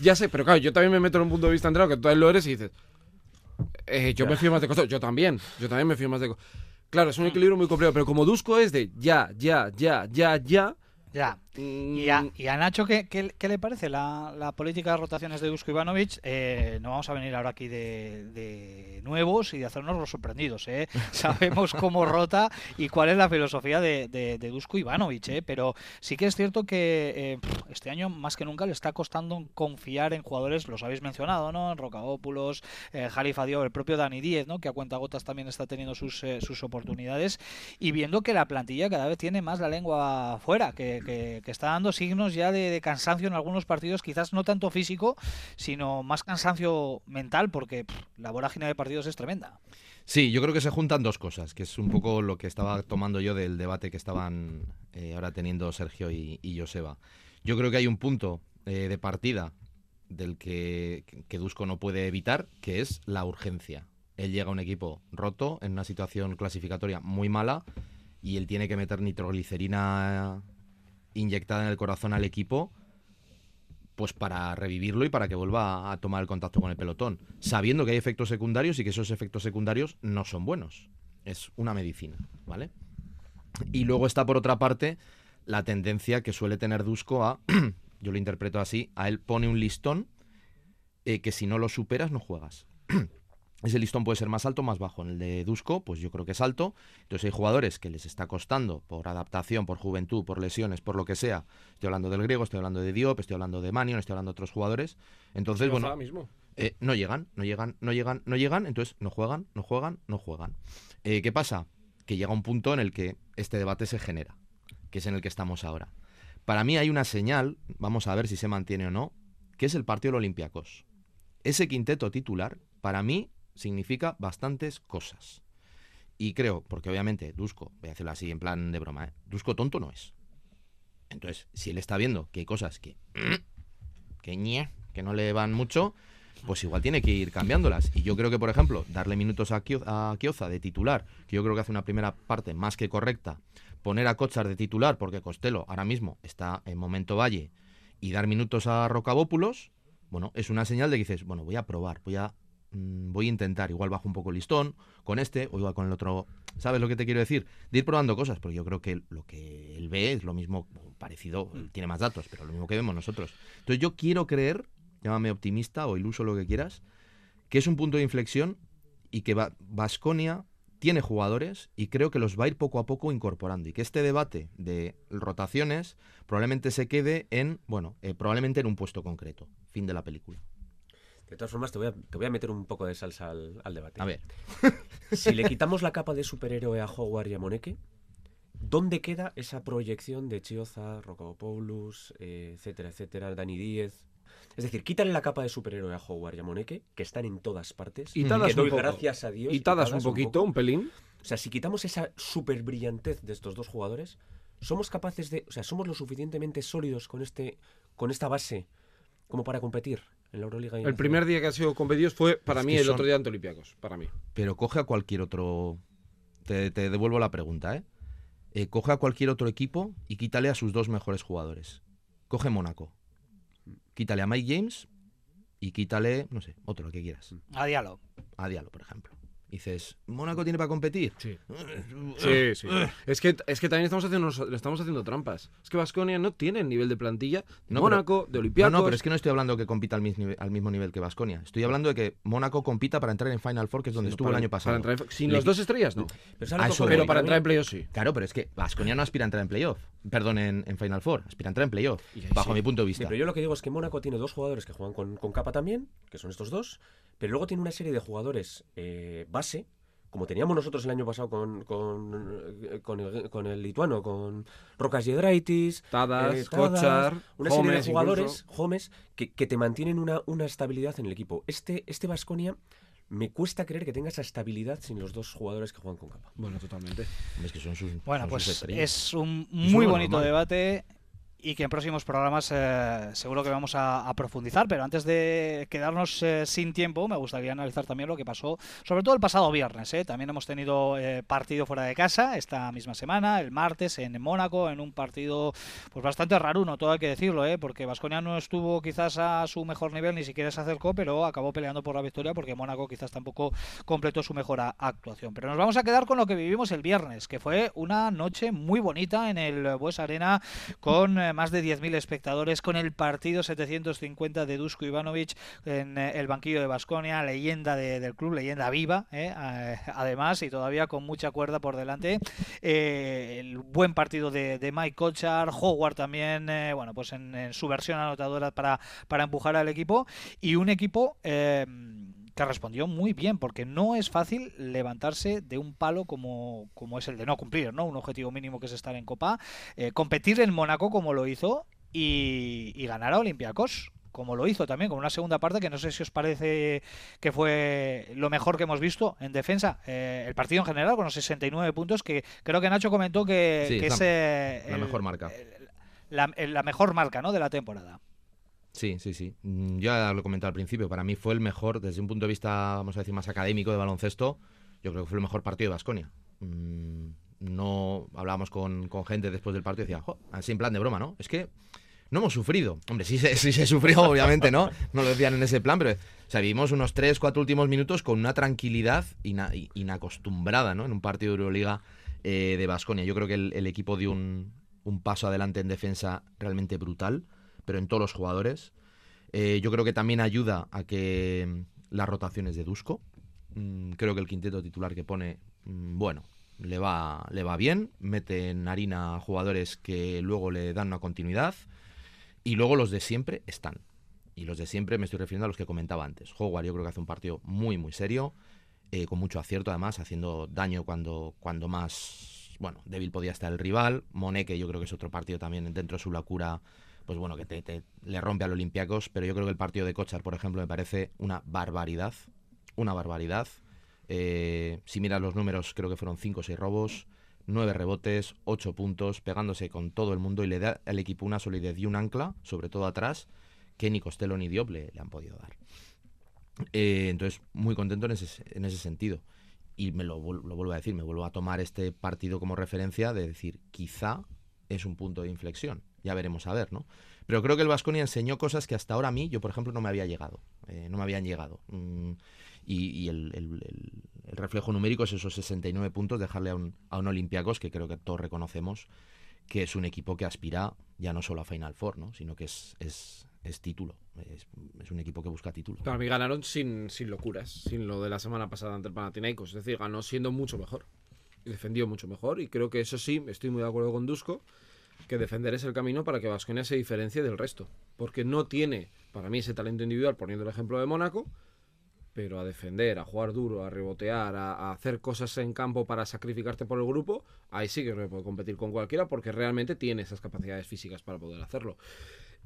ya sé, pero claro, yo también me meto en un punto de vista entrado que tú lo eres y dices, eh, yo me fío más de Costello, yo también, yo también me fío más de Costello. Claro, es un equilibrio muy complejo, pero como Dusko es de ya, ya, ya, ya, ya, ya. ¿Y, a, Nacho ¿qué, qué, le parece la, política de rotaciones de Dusko Ivanovic? Eh, no vamos a venir ahora aquí de, nuevos y de hacernos los sorprendidos. ¿eh? (laughs) Sabemos cómo rota y cuál es la filosofía de, de, Dusko Ivanovic. ¿eh? Pero sí que es cierto que este año más que nunca le está costando confiar en jugadores, los habéis mencionado, ¿no? En Rocaópulos, Jalifa Diop, el propio Dani Díez, ¿no? que a cuenta gotas también está teniendo sus, sus oportunidades. Y viendo que la plantilla cada vez tiene más la lengua fuera, que, que, está dando signos ya de, cansancio en algunos partidos, quizás no tanto físico, sino más cansancio mental, porque la vorágine de partidos es tremenda. Sí, yo creo que se juntan dos cosas, que es un poco lo que estaba tomando yo del debate que estaban eh, ahora teniendo Sergio y, Joseba. Yo creo que hay un punto eh, de partida del que, que Dusko no puede evitar, que es la urgencia. Él llega a un equipo roto, en una situación clasificatoria muy mala, y él tiene que meter nitroglicerina inyectada en el corazón al equipo pues para revivirlo y para que vuelva a tomar el contacto con el pelotón, sabiendo que hay efectos secundarios y que esos efectos secundarios no son buenos. Es una medicina, ¿vale? Y luego está por otra parte la tendencia que suele tener Dusko a, (clears throat) yo lo interpreto así, a él pone un listón eh, que si no lo superas no juegas. (clears throat) Ese listón puede ser más alto o más bajo. En el de Dusko, pues yo creo que es alto. Entonces hay jugadores que les está costando por adaptación, por juventud, por lesiones, por lo que sea. Estoy hablando del griego, estoy hablando de Diop, estoy hablando de Manion, estoy hablando de otros jugadores. Entonces, bueno, Ahora mismo. eh, no llegan, no llegan, no llegan, no llegan, entonces no juegan, no juegan, no juegan. Eh, ¿Qué pasa? Que llega un punto en el que este debate se genera, que es en el que estamos ahora. Para mí hay una señal, vamos a ver si se mantiene o no, que es el partido de los Olympiacos. Ese quinteto titular, para mí, significa bastantes cosas. Y creo, porque obviamente Dusko, voy a hacerlo así en plan de broma, ¿eh? Dusko tonto no es. Entonces, si él está viendo que hay cosas que. (clears throat) que ñe, que no le van mucho, pues igual tiene que ir cambiándolas. Y yo creo que, por ejemplo, darle minutos a, Kio- a Kioza de titular, que yo creo que hace una primera parte más que correcta, poner a Kochar de titular, porque Costello ahora mismo está en momento valle, y dar minutos a Rocabópulos, bueno, es una señal de que dices, bueno, voy a probar, voy a, mm, voy a intentar, igual bajo un poco el listón con este o igual con el otro. ¿Sabes lo que te quiero decir? De ir probando cosas, porque yo creo que lo que él ve es lo mismo, parecido, él tiene más datos, pero lo mismo que vemos nosotros. Entonces yo quiero creer, llámame optimista o iluso, lo que quieras, que es un punto de inflexión y que Vasconia tiene jugadores y creo que los va a ir poco a poco incorporando y que este debate de rotaciones probablemente se quede en, bueno, eh, probablemente en un puesto concreto. Fin de la película. De todas formas, te voy a, te voy a meter un poco de salsa al, al debate. A ver, (laughs) Si le quitamos la capa de superhéroe a Howard y a Moneke, ¿dónde queda esa proyección de Chioza, Rocopoulos, eh, etcétera, etcétera, Dani Díez? Es decir, quítale la capa de superhéroe a Howard y a Moneke, que están en todas partes. Y que tadas un poco. gracias a Dios. Y tadas un poquito, poco. un pelín. O sea, si quitamos esa super brillantez de estos dos jugadores, somos capaces de, o sea, somos lo suficientemente sólidos con este, con esta base como para competir en la Euroliga. y en El primer día que ha sido competidos fue para Es mí el son- otro día ante Olympiacos. Para mí. pero coge a cualquier otro... Te, te devuelvo la pregunta, ¿eh? Eh, Coge a cualquier otro equipo y quítale a sus dos mejores jugadores. Coge Mónaco. Quítale a Mike James y quítale, no sé, otro, lo que quieras. A Diallo. A Diallo, por ejemplo. Dices, ¿Mónaco tiene para competir? Sí. (laughs) Sí, sí. Es que, es que también estamos haciendo, le estamos haciendo trampas. Es que Vasconia no tiene el nivel de plantilla de No, Mónaco, de No, Olympiacos. no, pero es que no estoy hablando que compita al, mis nive- al mismo nivel que Vasconia. Estoy hablando de que Mónaco compita para entrar en Final Four, que es donde Sí, estuvo para- el año pasado. para entrar en- sin Le- los dos estrellas, no. Pero, ¿sabes lo que eso ocurre? Pero para entrar en playoffs sí. Claro, pero es que Vasconia no aspira a entrar en playoff. Perdón, en, en Final Four. Aspira a entrar en playoff. Y ahí Bajo sí. mi punto de Sí, vista. pero yo lo que digo es que Mónaco tiene dos jugadores que juegan con, con capa también, que son estos dos, pero luego tiene una serie de jugadores eh, base, como teníamos nosotros el año pasado con, con, eh, con el, con el lituano, con Rocas Yedraitis, Tadas, eh, Kochar, una serie de jugadores. Homes, que, que te mantienen una, una estabilidad en el equipo. Este este Vasconia me cuesta creer que tenga esa estabilidad sin los dos jugadores que juegan con capa. Bueno, totalmente. Es que son sus. Bueno, son pues sus es un muy bonito normal. debate y que en próximos programas eh, seguro que vamos a, profundizar, pero antes de quedarnos eh, sin tiempo me gustaría analizar también lo que pasó, sobre todo el pasado viernes. ¿eh? También hemos tenido eh, partido fuera de casa esta misma semana, el martes en Mónaco, en un partido pues bastante raruno, todo hay que decirlo, ¿eh? porque Vasconia no estuvo quizás a su mejor nivel, ni siquiera se acercó, pero acabó peleando por la victoria porque Mónaco quizás tampoco completó su mejor actuación. Pero nos vamos a quedar con lo que vivimos el viernes, que fue una noche muy bonita en el Bues Arena con más de 10.000 espectadores, con el partido 750 de Dusko Ivanovic en eh, el banquillo de Basconia, leyenda de- del club, leyenda viva, eh, eh, además, y todavía con mucha cuerda por delante. Eh, el buen partido de, de Mike Kochar, Howard también, eh, bueno, pues en, en su versión anotadora para, para empujar al equipo, y un equipo... que respondió muy bien, porque no es fácil levantarse de un palo como, como es el de no cumplir, ¿no? Un objetivo mínimo que es estar en Copa, eh, competir en Mónaco como lo hizo y, y ganar a Olympiacos como lo hizo también con una segunda parte que no sé si os parece que fue lo mejor que hemos visto en defensa Eh, el partido en general con los 69 puntos que creo que Nacho comentó que, Sí, que es la- eh, la el- mejor marca. el- la, la mejor marca ¿no? de la temporada Sí, sí, sí. Mm, Ya lo he comentado al principio. Para mí fue el mejor, desde un punto de vista, vamos a decir, más académico de baloncesto. Yo creo que fue el mejor partido de Basconia. No hablábamos con, con gente después del partido y decían, "Jo", así en plan de broma, ¿no? Es que no hemos sufrido. Hombre, sí, se- sí se sufrió, (laughs) obviamente, ¿no? No lo decían en ese plan, pero o sea, vivimos unos 3, 4 últimos minutos con una tranquilidad ina- inacostumbrada, ¿no? En un partido de Euroliga eh, de Basconia. Yo creo que el, equipo dio un paso adelante en defensa realmente brutal, pero en todos los jugadores. Eh, yo creo que también ayuda a que mm, las rotaciones de Dusko. Mm, creo que el quinteto titular que pone, mm, bueno, le va, le va bien, mete en harina a jugadores que luego le dan una continuidad y luego los de siempre están. Y los de siempre me estoy refiriendo a los que comentaba antes. Howard yo creo que hace un partido muy, muy serio, eh, con mucho acierto además, haciendo daño cuando, cuando más, bueno, débil podía estar el rival. Moneke yo creo que es otro partido también dentro de su locura, pues bueno, que te, le rompe al Olympiacos, pero yo creo que el partido de Kochar, por ejemplo, me parece una barbaridad, una barbaridad. Eh, si miras los números, creo que fueron 5 o 6 robos, 9 rebotes, 8 puntos, pegándose con todo el mundo y le da al equipo una solidez y un ancla, sobre todo atrás, que ni Costello ni Diop le, han podido dar. Eh, entonces, muy contento en ese, en ese sentido. Y me lo, lo, vuelvo a decir, me vuelvo a tomar este partido como referencia de decir, quizá es un punto de inflexión. Ya veremos a ver, ¿no? Pero creo que el Vasconia enseñó cosas que hasta ahora a mí, yo por ejemplo, no me había llegado. Eh, no me habían llegado. Mm, y, el, reflejo numérico es esos 69 puntos, dejarle a un, a un Olympiacos que creo que todos reconocemos que es un equipo que aspira ya no solo a Final Four, ¿no? sino que es, es, es título. Es, es, un equipo que busca título. Para mí ganaron sin, sin locuras, sin lo de la semana pasada ante el Panathinaikos. Es decir, ganó siendo mucho mejor. Defendió mucho mejor. Y creo que eso sí, estoy muy de acuerdo con Dusko, que defender es el camino para que Vasconia se diferencie del resto. Porque no tiene, para mí, ese talento individual, poniendo el ejemplo de Mónaco, pero a defender, a jugar duro, a rebotear, a, hacer cosas en campo para sacrificarte por el grupo, ahí sí que puede competir con cualquiera porque realmente tiene esas capacidades físicas para poder hacerlo.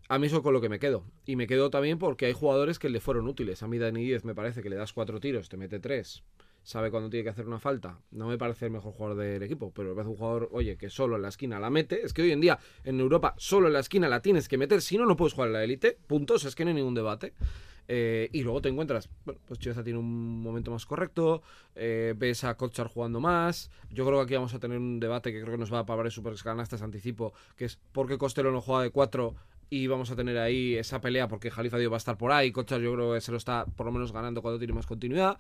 A mí eso con lo que me quedo. Y me quedo también porque hay jugadores que le fueron útiles. A mí Dani 10 me parece que le das cuatro tiros, te mete tres, sabe cuándo tiene que hacer una falta. No me parece el mejor jugador del equipo, pero me un jugador, oye, que solo en la esquina la mete. Es que hoy en día en Europa solo en la esquina la tienes que meter, si no, no puedes jugar en la élite. Puntos, es que no hay ningún debate. Eh, y luego te encuentras, bueno, pues Chiesa tiene un momento más correcto, eh, ves a Kochar jugando más. Yo creo que aquí vamos a tener un debate que creo que nos va a parar super canastas anticipo, que es por qué Costello no juega de 4 y vamos a tener ahí esa pelea porque Jalifa Dio va a estar por ahí. Kochar yo creo que se lo está por lo menos ganando cuando tiene más continuidad.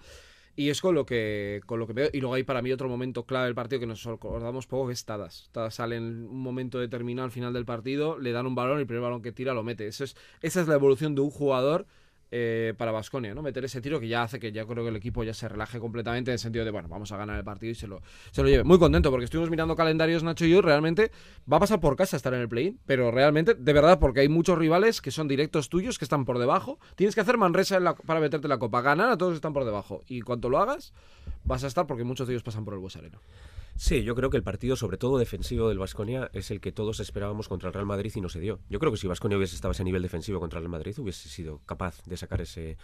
Y es con lo que con lo que veo. Y luego hay para mí otro momento clave del partido que nos acordamos poco, que es Tadas. Tadas sale en un momento determinado al final del partido, le dan un balón el primer balón que tira lo mete. Eso es, esa es la evolución de un jugador eh, para Basconia, ¿no? Meter ese tiro que ya hace que ya creo que el equipo ya se relaje completamente en el sentido de, bueno, vamos a ganar el partido y se lo, se lo lleve. Muy contento porque estuvimos mirando calendarios, Nacho y yo, realmente va a pasar por casa estar en el play-in, pero realmente, de verdad, porque hay muchos rivales que son directos tuyos, que están por debajo. Tienes que hacer Manresa para meterte la copa. Ganar a todos están por debajo. Y cuanto lo hagas, vas a estar porque muchos de ellos pasan por el Buesareno. Sí, yo creo que el partido, sobre todo defensivo del Vasconia, es el que todos esperábamos contra el Real Madrid y no se dio. Yo creo que si Vasconia hubiese estado a ese nivel defensivo contra el Real Madrid, hubiese sido capaz de sacar ese,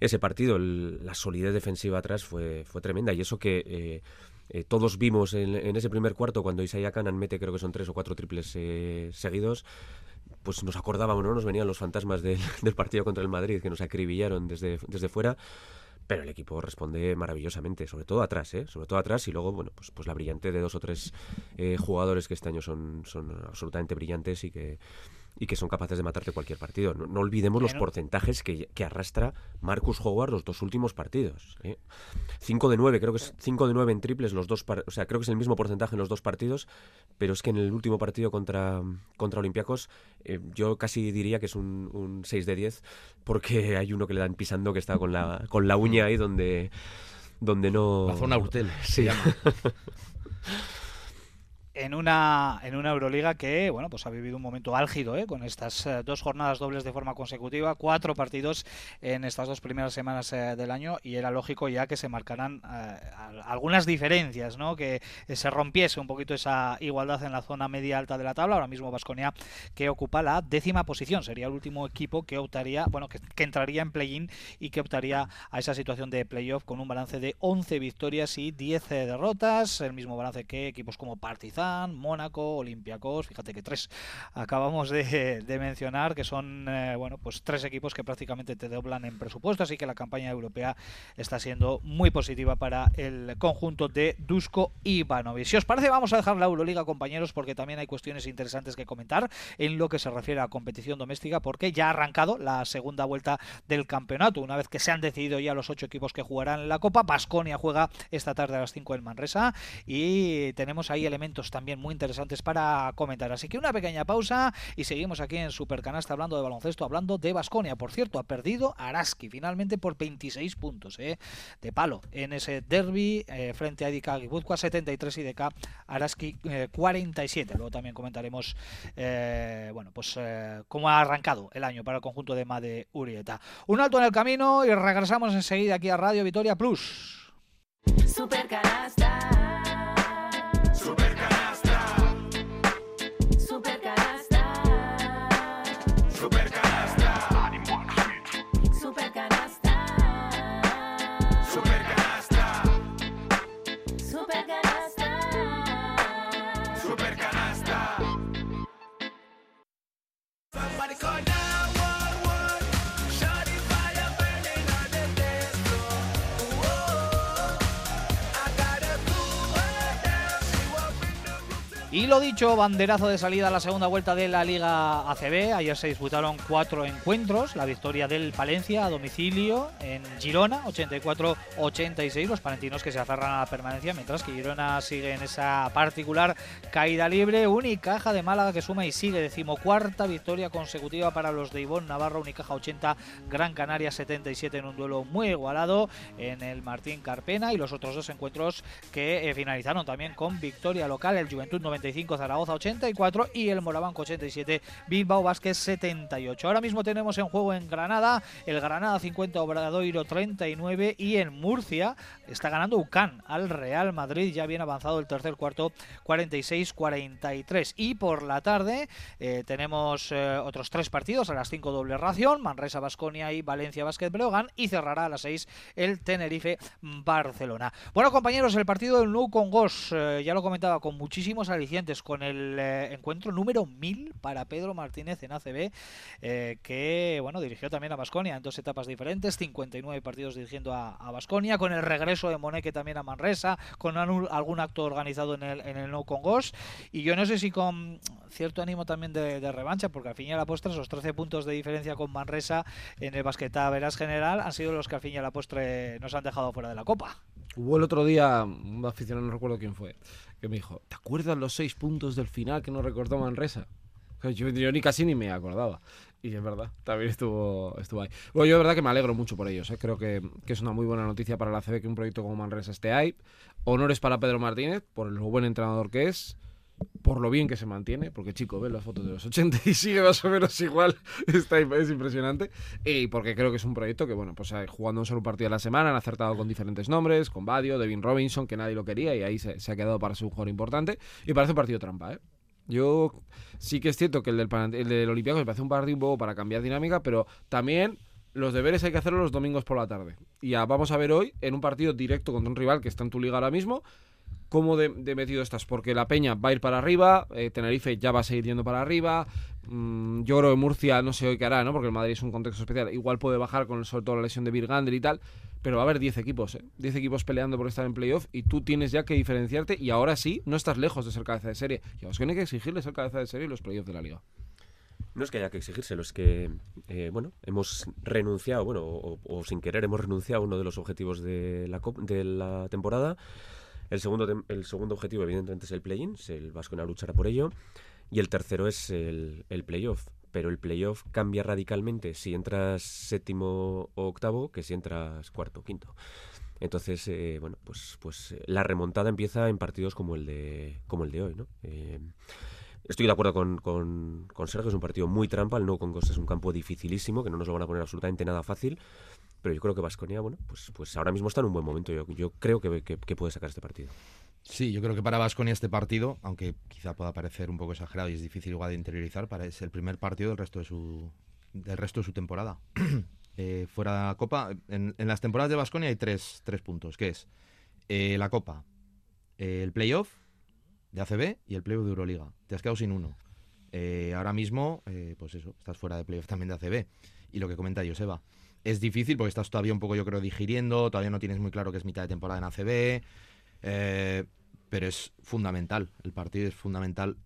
ese partido. la solidez defensiva atrás fue, fue tremenda y eso que eh, eh, todos vimos en, ese primer cuarto cuando Isaiah Canan mete, creo que son tres o cuatro triples eh, seguidos pues nos acordábamos, ¿no? Nos venían los fantasmas del (laughs) partido contra el Madrid que nos acribillaron desde, desde fuera pero el equipo responde maravillosamente, sobre todo atrás, ¿eh? sobre todo atrás y luego, bueno, pues, pues la brillante de dos o tres eh, jugadores que este año son, son absolutamente brillantes y que, y que son capaces de matarte cualquier partido. No, olvidemos los porcentajes que, arrastra Marcus Howard los dos últimos partidos. 5 ¿eh? de 9, creo que es 5 de 9 en triples los dos, o sea, creo que es el mismo porcentaje en los dos partidos, pero es que en el último partido contra, contra Olympiacos eh, yo casi diría que es un, un 6 de 10 porque hay uno que le dan pisando que está con la, con la uña ahí donde, donde no... La zona Urtel se llama. (laughs) en una, en una Euroliga que bueno pues ha vivido un momento álgido ¿eh? con estas eh, dos jornadas dobles de forma consecutiva, cuatro partidos en estas dos primeras semanas eh, del año y era lógico ya que se marcaran algunas diferencias, ¿no? que se rompiese un poquito esa igualdad en la zona media alta de la tabla. Ahora mismo Vasconia que ocupa la décima posición, sería el último equipo que optaría, bueno, que, que entraría en play-in y que optaría a esa situación de playoff con un balance de 11 victorias y 10 derrotas, el mismo balance que equipos como Partizan Mónaco, Olympiacos, fíjate que tres acabamos de, mencionar, que son eh, bueno pues tres equipos que prácticamente te doblan en presupuesto, así que la campaña europea está siendo muy positiva para el conjunto de Dusko Ivanovic. Si os parece, vamos a dejar la Euroliga, compañeros, porque también hay cuestiones interesantes que comentar en lo que se refiere a competición doméstica, porque ya ha arrancado la segunda vuelta del campeonato, una vez que se han decidido ya los ocho equipos que jugarán la Copa. Basconia juega esta tarde a las 5 en Manresa y tenemos ahí elementos también muy interesantes para comentar. Así que una pequeña pausa y seguimos aquí en Supercanasta hablando de baloncesto, hablando de Basconia. Por cierto, ha perdido Araski finalmente por 26 puntos ¿eh? de palo en ese derby eh, frente a IDK Guipúzcoa 73 y DK Araski 47. Luego también comentaremos bueno, pues cómo ha arrancado el año para el conjunto de Made Urieta. Un alto en el camino y regresamos enseguida aquí a Radio Vitoria Plus. Super Y lo dicho, banderazo de salida a la segunda vuelta de la Liga ACB. Ayer se disputaron cuatro encuentros. La victoria del Palencia a domicilio en Girona, 84-86. Los palentinos que se aferran a la permanencia, mientras que Girona sigue en esa particular caída libre. Unicaja de Málaga que suma y sigue decimocuarta victoria consecutiva para los de Ivón Navarro. Unicaja 80, Gran Canaria 77 en un duelo muy igualado en el Martín Carpena. Y los otros dos encuentros que eh, finalizaron también con victoria local. El Juventud 95, Zaragoza 84 y el Morabanco 87, Bilbao Vázquez 78. Ahora mismo tenemos en juego en Granada el Granada 50, Obradoiro 39 y en Murcia está ganando UCAN al Real Madrid, ya bien avanzado el tercer cuarto 46-43. Y por la tarde eh, tenemos eh, otros tres partidos a las 5 doble ración, Manresa Basconia y Valencia Basket Breogán y cerrará a las 6 el Tenerife Barcelona. Bueno compañeros, el partido del Nou con Gos, eh, ya lo comentaba con muchísimos alicientes con el eh, encuentro número 1000 para Pedro Martínez en ACB, eh, que bueno dirigió también a Basconia en dos etapas diferentes, 59 partidos dirigiendo a Basconia, con el regreso de Moneque también a Manresa, con algún acto organizado en el, en el No Congos, y yo no sé si con cierto ánimo también de, revancha, porque al fin y a la postre esos 13 puntos de diferencia con Manresa en el basquetá Veras General han sido los que al fin y a la postre nos han dejado fuera de la Copa. Hubo el otro día un aficionado, no recuerdo quién fue, que me dijo, ¿te acuerdas los seis puntos del final que nos recordó Manresa? Yo, yo ni casi ni me acordaba. Y es verdad, también estuvo, estuvo ahí. Bueno, yo de verdad que me alegro mucho por ellos. ¿eh? Creo que, que, es una muy buena noticia para la CB que un proyecto como Manresa esté ahí. Honores para Pedro Martínez, por lo buen entrenador que es por lo bien que se mantiene, porque chico, ve las fotos de los 80 y sigue más o menos igual, (laughs) está, es impresionante, y porque creo que es un proyecto que, bueno, pues jugando un solo partido a la semana, han acertado con diferentes nombres, con Badio, Devin Robinson, que nadie lo quería, y ahí se, se ha quedado para ser un jugador importante, y parece un partido trampa, ¿eh? Yo sí que es cierto que el del, el del Olympiacos me parece un partido un poco para cambiar dinámica, pero también los deberes hay que hacerlos los domingos por la tarde. Y ya vamos a ver hoy, en un partido directo contra un rival que está en tu liga ahora mismo, cómo de, metido estás, porque la Peña va a ir para arriba, eh, Tenerife ya va a seguir yendo para arriba, mm, yo creo que Murcia no sé hoy qué hará, ¿no? porque el Madrid es un contexto especial, igual puede bajar con sobre todo la lesión de Virgander y tal, pero va a haber 10 equipos, ¿eh? 10 equipos peleando por estar en playoff y tú tienes ya que diferenciarte y ahora sí, no estás lejos de ser cabeza de serie, y a tiene que exigirle ser cabeza de serie en los playoffs de la liga. No es que haya que exigírselo, es que, eh, bueno, hemos renunciado, bueno, o, o, sin querer hemos renunciado a uno de los objetivos de la, de la temporada, el segundo, el segundo objetivo, evidentemente, es el play-in, el Vasconia luchará por ello. Y el tercero es el, el playoff. Pero el playoff cambia radicalmente si entras séptimo o octavo que si entras cuarto o quinto. Entonces, eh, bueno, pues, pues la remontada empieza en partidos como el de, como el de hoy, ¿no? Eh, estoy de acuerdo con, con, con, Sergio, es un partido muy trampa, el No Congos es un campo dificilísimo, que no nos lo van a poner absolutamente nada fácil, pero yo creo que Vasconia, bueno, pues, pues ahora mismo está en un buen momento. Yo, yo creo que, que, puede sacar este partido. Sí, yo creo que para Vasconia este partido, aunque quizá pueda parecer un poco exagerado y es difícil igual de interiorizar, para es el primer partido del resto de su del resto de su temporada. (clears throat) eh, fuera Copa, en, en, las temporadas de Vasconia hay tres, tres puntos, que es eh, la Copa, eh, el playoff de ACB y el playoff de Euroliga. Te has quedado sin uno. Ahora mismo, pues eso, estás fuera de playoff también de ACB. Y lo que comenta Joseba, es difícil porque estás todavía un poco, yo creo, digiriendo, todavía no tienes muy claro que es mitad de temporada en ACB, eh, pero es fundamental, el partido es fundamental,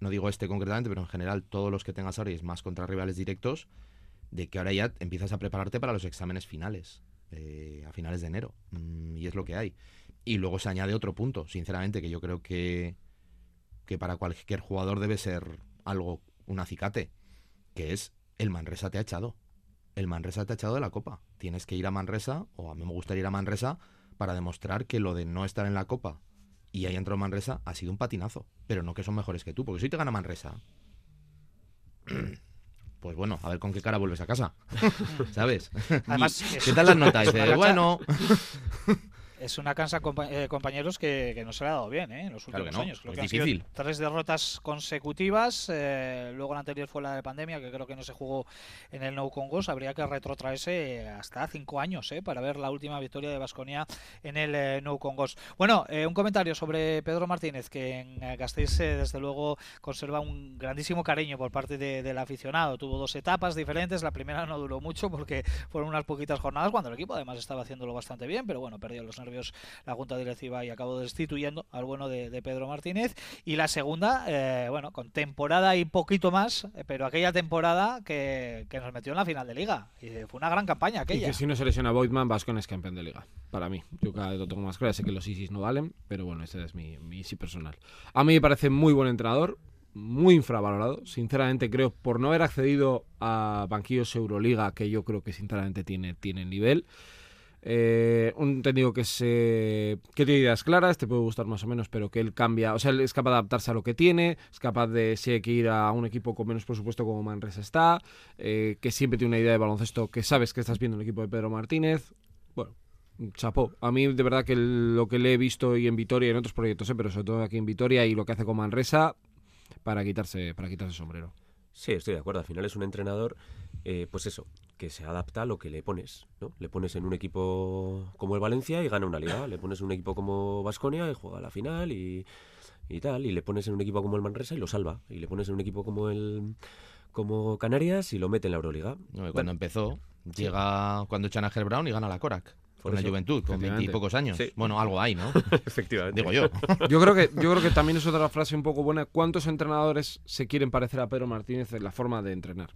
no digo este concretamente, pero en general todos los que tengas ahora y es más contra rivales directos, de que ahora ya empiezas a prepararte para los exámenes finales, eh, a finales de enero, mm, y es lo que hay. Y luego se añade otro punto, sinceramente, que yo creo que que para cualquier jugador debe ser algo, un acicate, que es el Manresa te ha echado. El Manresa te ha echado de la Copa. Tienes que ir a Manresa, o a mí me gustaría ir a Manresa, para demostrar que lo de no estar en la Copa y haya entrado Manresa ha sido un patinazo. Pero no que son mejores que tú, porque si te gana Manresa, (clears throat) pues bueno, a ver con qué cara vuelves a casa. (laughs) ¿Sabes? Además, (laughs) ¿Qué tal las notas? bueno, Es una cansa, eh, compañeros, que, que no se le ha dado bien ¿eh? en los últimos no, años. Creo es que difícil. tres derrotas consecutivas. eh, luego la anterior fue la de pandemia, que creo que no se jugó en el Nou Congos. Habría que retrotraerse hasta cinco años ¿eh? para ver la última victoria de Vasconia en el eh, Nou Congos. Bueno, eh, un comentario sobre Pedro Martínez, que en eh, Gasteiz eh, desde luego conserva un grandísimo cariño por parte de- del aficionado. Tuvo dos etapas diferentes. La primera no duró mucho porque fueron unas poquitas jornadas cuando el equipo además estaba haciéndolo bastante bien, pero bueno, perdió los nervios la junta directiva y acabó destituyendo al bueno de, de Pedro Martínez. Y la segunda, eh, bueno, con temporada y poquito más, eh, pero aquella temporada que, que nos metió en la final de liga. Y fue una gran campaña Y aquella. que si no se lesiona Voigtman, Vascon es campeón de liga. Para mí. Yo cada vez lo tengo más claro. Sé que los ISIS no valen, pero bueno, ese es mi, mi ISI personal. A mí me parece muy buen entrenador, muy infravalorado. Sinceramente, creo, por no haber accedido a banquillos Euroliga, que yo creo que sinceramente tiene, tiene nivel. Eh, un técnico que se que tiene ideas claras, te puede gustar más o menos, pero que él cambia, o sea, él es capaz de adaptarse a lo que tiene, es capaz de si hay que ir a un equipo con menos presupuesto como Manresa está, eh, que siempre tiene una idea de baloncesto que sabes que estás viendo el equipo de Pedro Martínez. Bueno, chapó. A mí de verdad que lo que le he visto y en Vitoria y en otros proyectos, eh, pero sobre todo aquí en Vitoria y lo que hace con Manresa para quitarse para quitarse el sombrero. Sí, estoy de acuerdo. Al final es un entrenador, eh, pues eso, que se adapta a lo que le pones, ¿no? Le pones en un equipo como el Valencia y gana una liga. Le pones en un equipo como Vasconia y juega la final y, y tal. Y le pones en un equipo como el Manresa y lo salva. Y le pones en un equipo como el como Canarias y lo mete en la Euroliga. no, cuando empezó, llega cuando echan a Ger Brown y gana la Corac. Por Con la Juventud, con veintipocos años. Sí. Bueno, algo hay, ¿no? (laughs) Efectivamente. Digo yo. (laughs) Yo creo que yo creo que también es otra frase un poco buena. ¿Cuántos entrenadores se quieren parecer a Pedro Martínez en la forma de entrenar?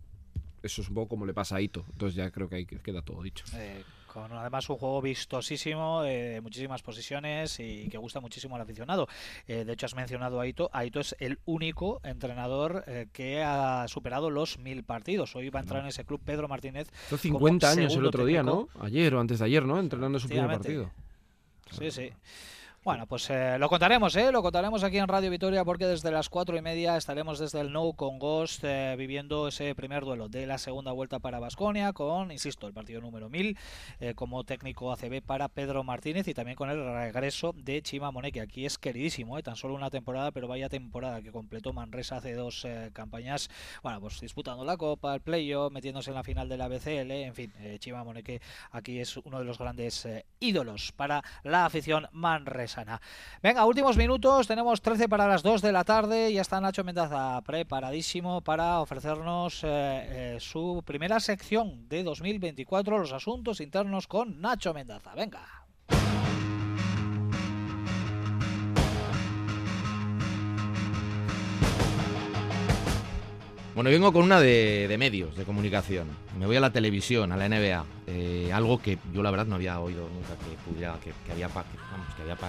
Eso es un poco como le pasa a Ito. Entonces ya creo que ahí queda todo dicho. Eh, con además un juego vistosísimo, eh, muchísimas posiciones y que gusta muchísimo al aficionado. Eh, de hecho, has mencionado a Aito. Aito es el único entrenador eh, que ha superado los mil partidos. Hoy va a entrar en ese club Pedro Martínez. Hizo 50 años el otro día. ¿no? Ayer o antes de ayer, ¿no? Entrenando su primer partido. Sí, sí. Bueno, pues eh, lo contaremos, ¿eh? Lo contaremos aquí en Radio Vitoria porque desde las cuatro y media estaremos desde el Nou con Ghost eh, viviendo ese primer duelo de la segunda vuelta para Basconia con, insisto, el partido número 1000 eh, como técnico ACB para Pedro Martínez y también con el regreso de Chima Monet, que aquí es queridísimo, ¿eh? tan solo una temporada, pero vaya temporada que completó Manresa hace dos eh, campañas, bueno, pues disputando la Copa, el playoff, metiéndose en la final de la BCL, en fin, eh, Chima Monet que aquí es uno de los grandes ídolos para la afición manresana. Venga, últimos minutos, tenemos 13 para las 2 de la tarde, ya está Nacho Mendaza preparadísimo para ofrecernos eh, eh, su primera sección de 2024, los asuntos internos con Nacho Mendaza. Venga. Bueno, vengo con una de, de medios de comunicación. Me voy a la televisión, a la NBA. Eh, algo que yo la verdad no había oído nunca que pudiera, que, que había, que, vamos, que había, que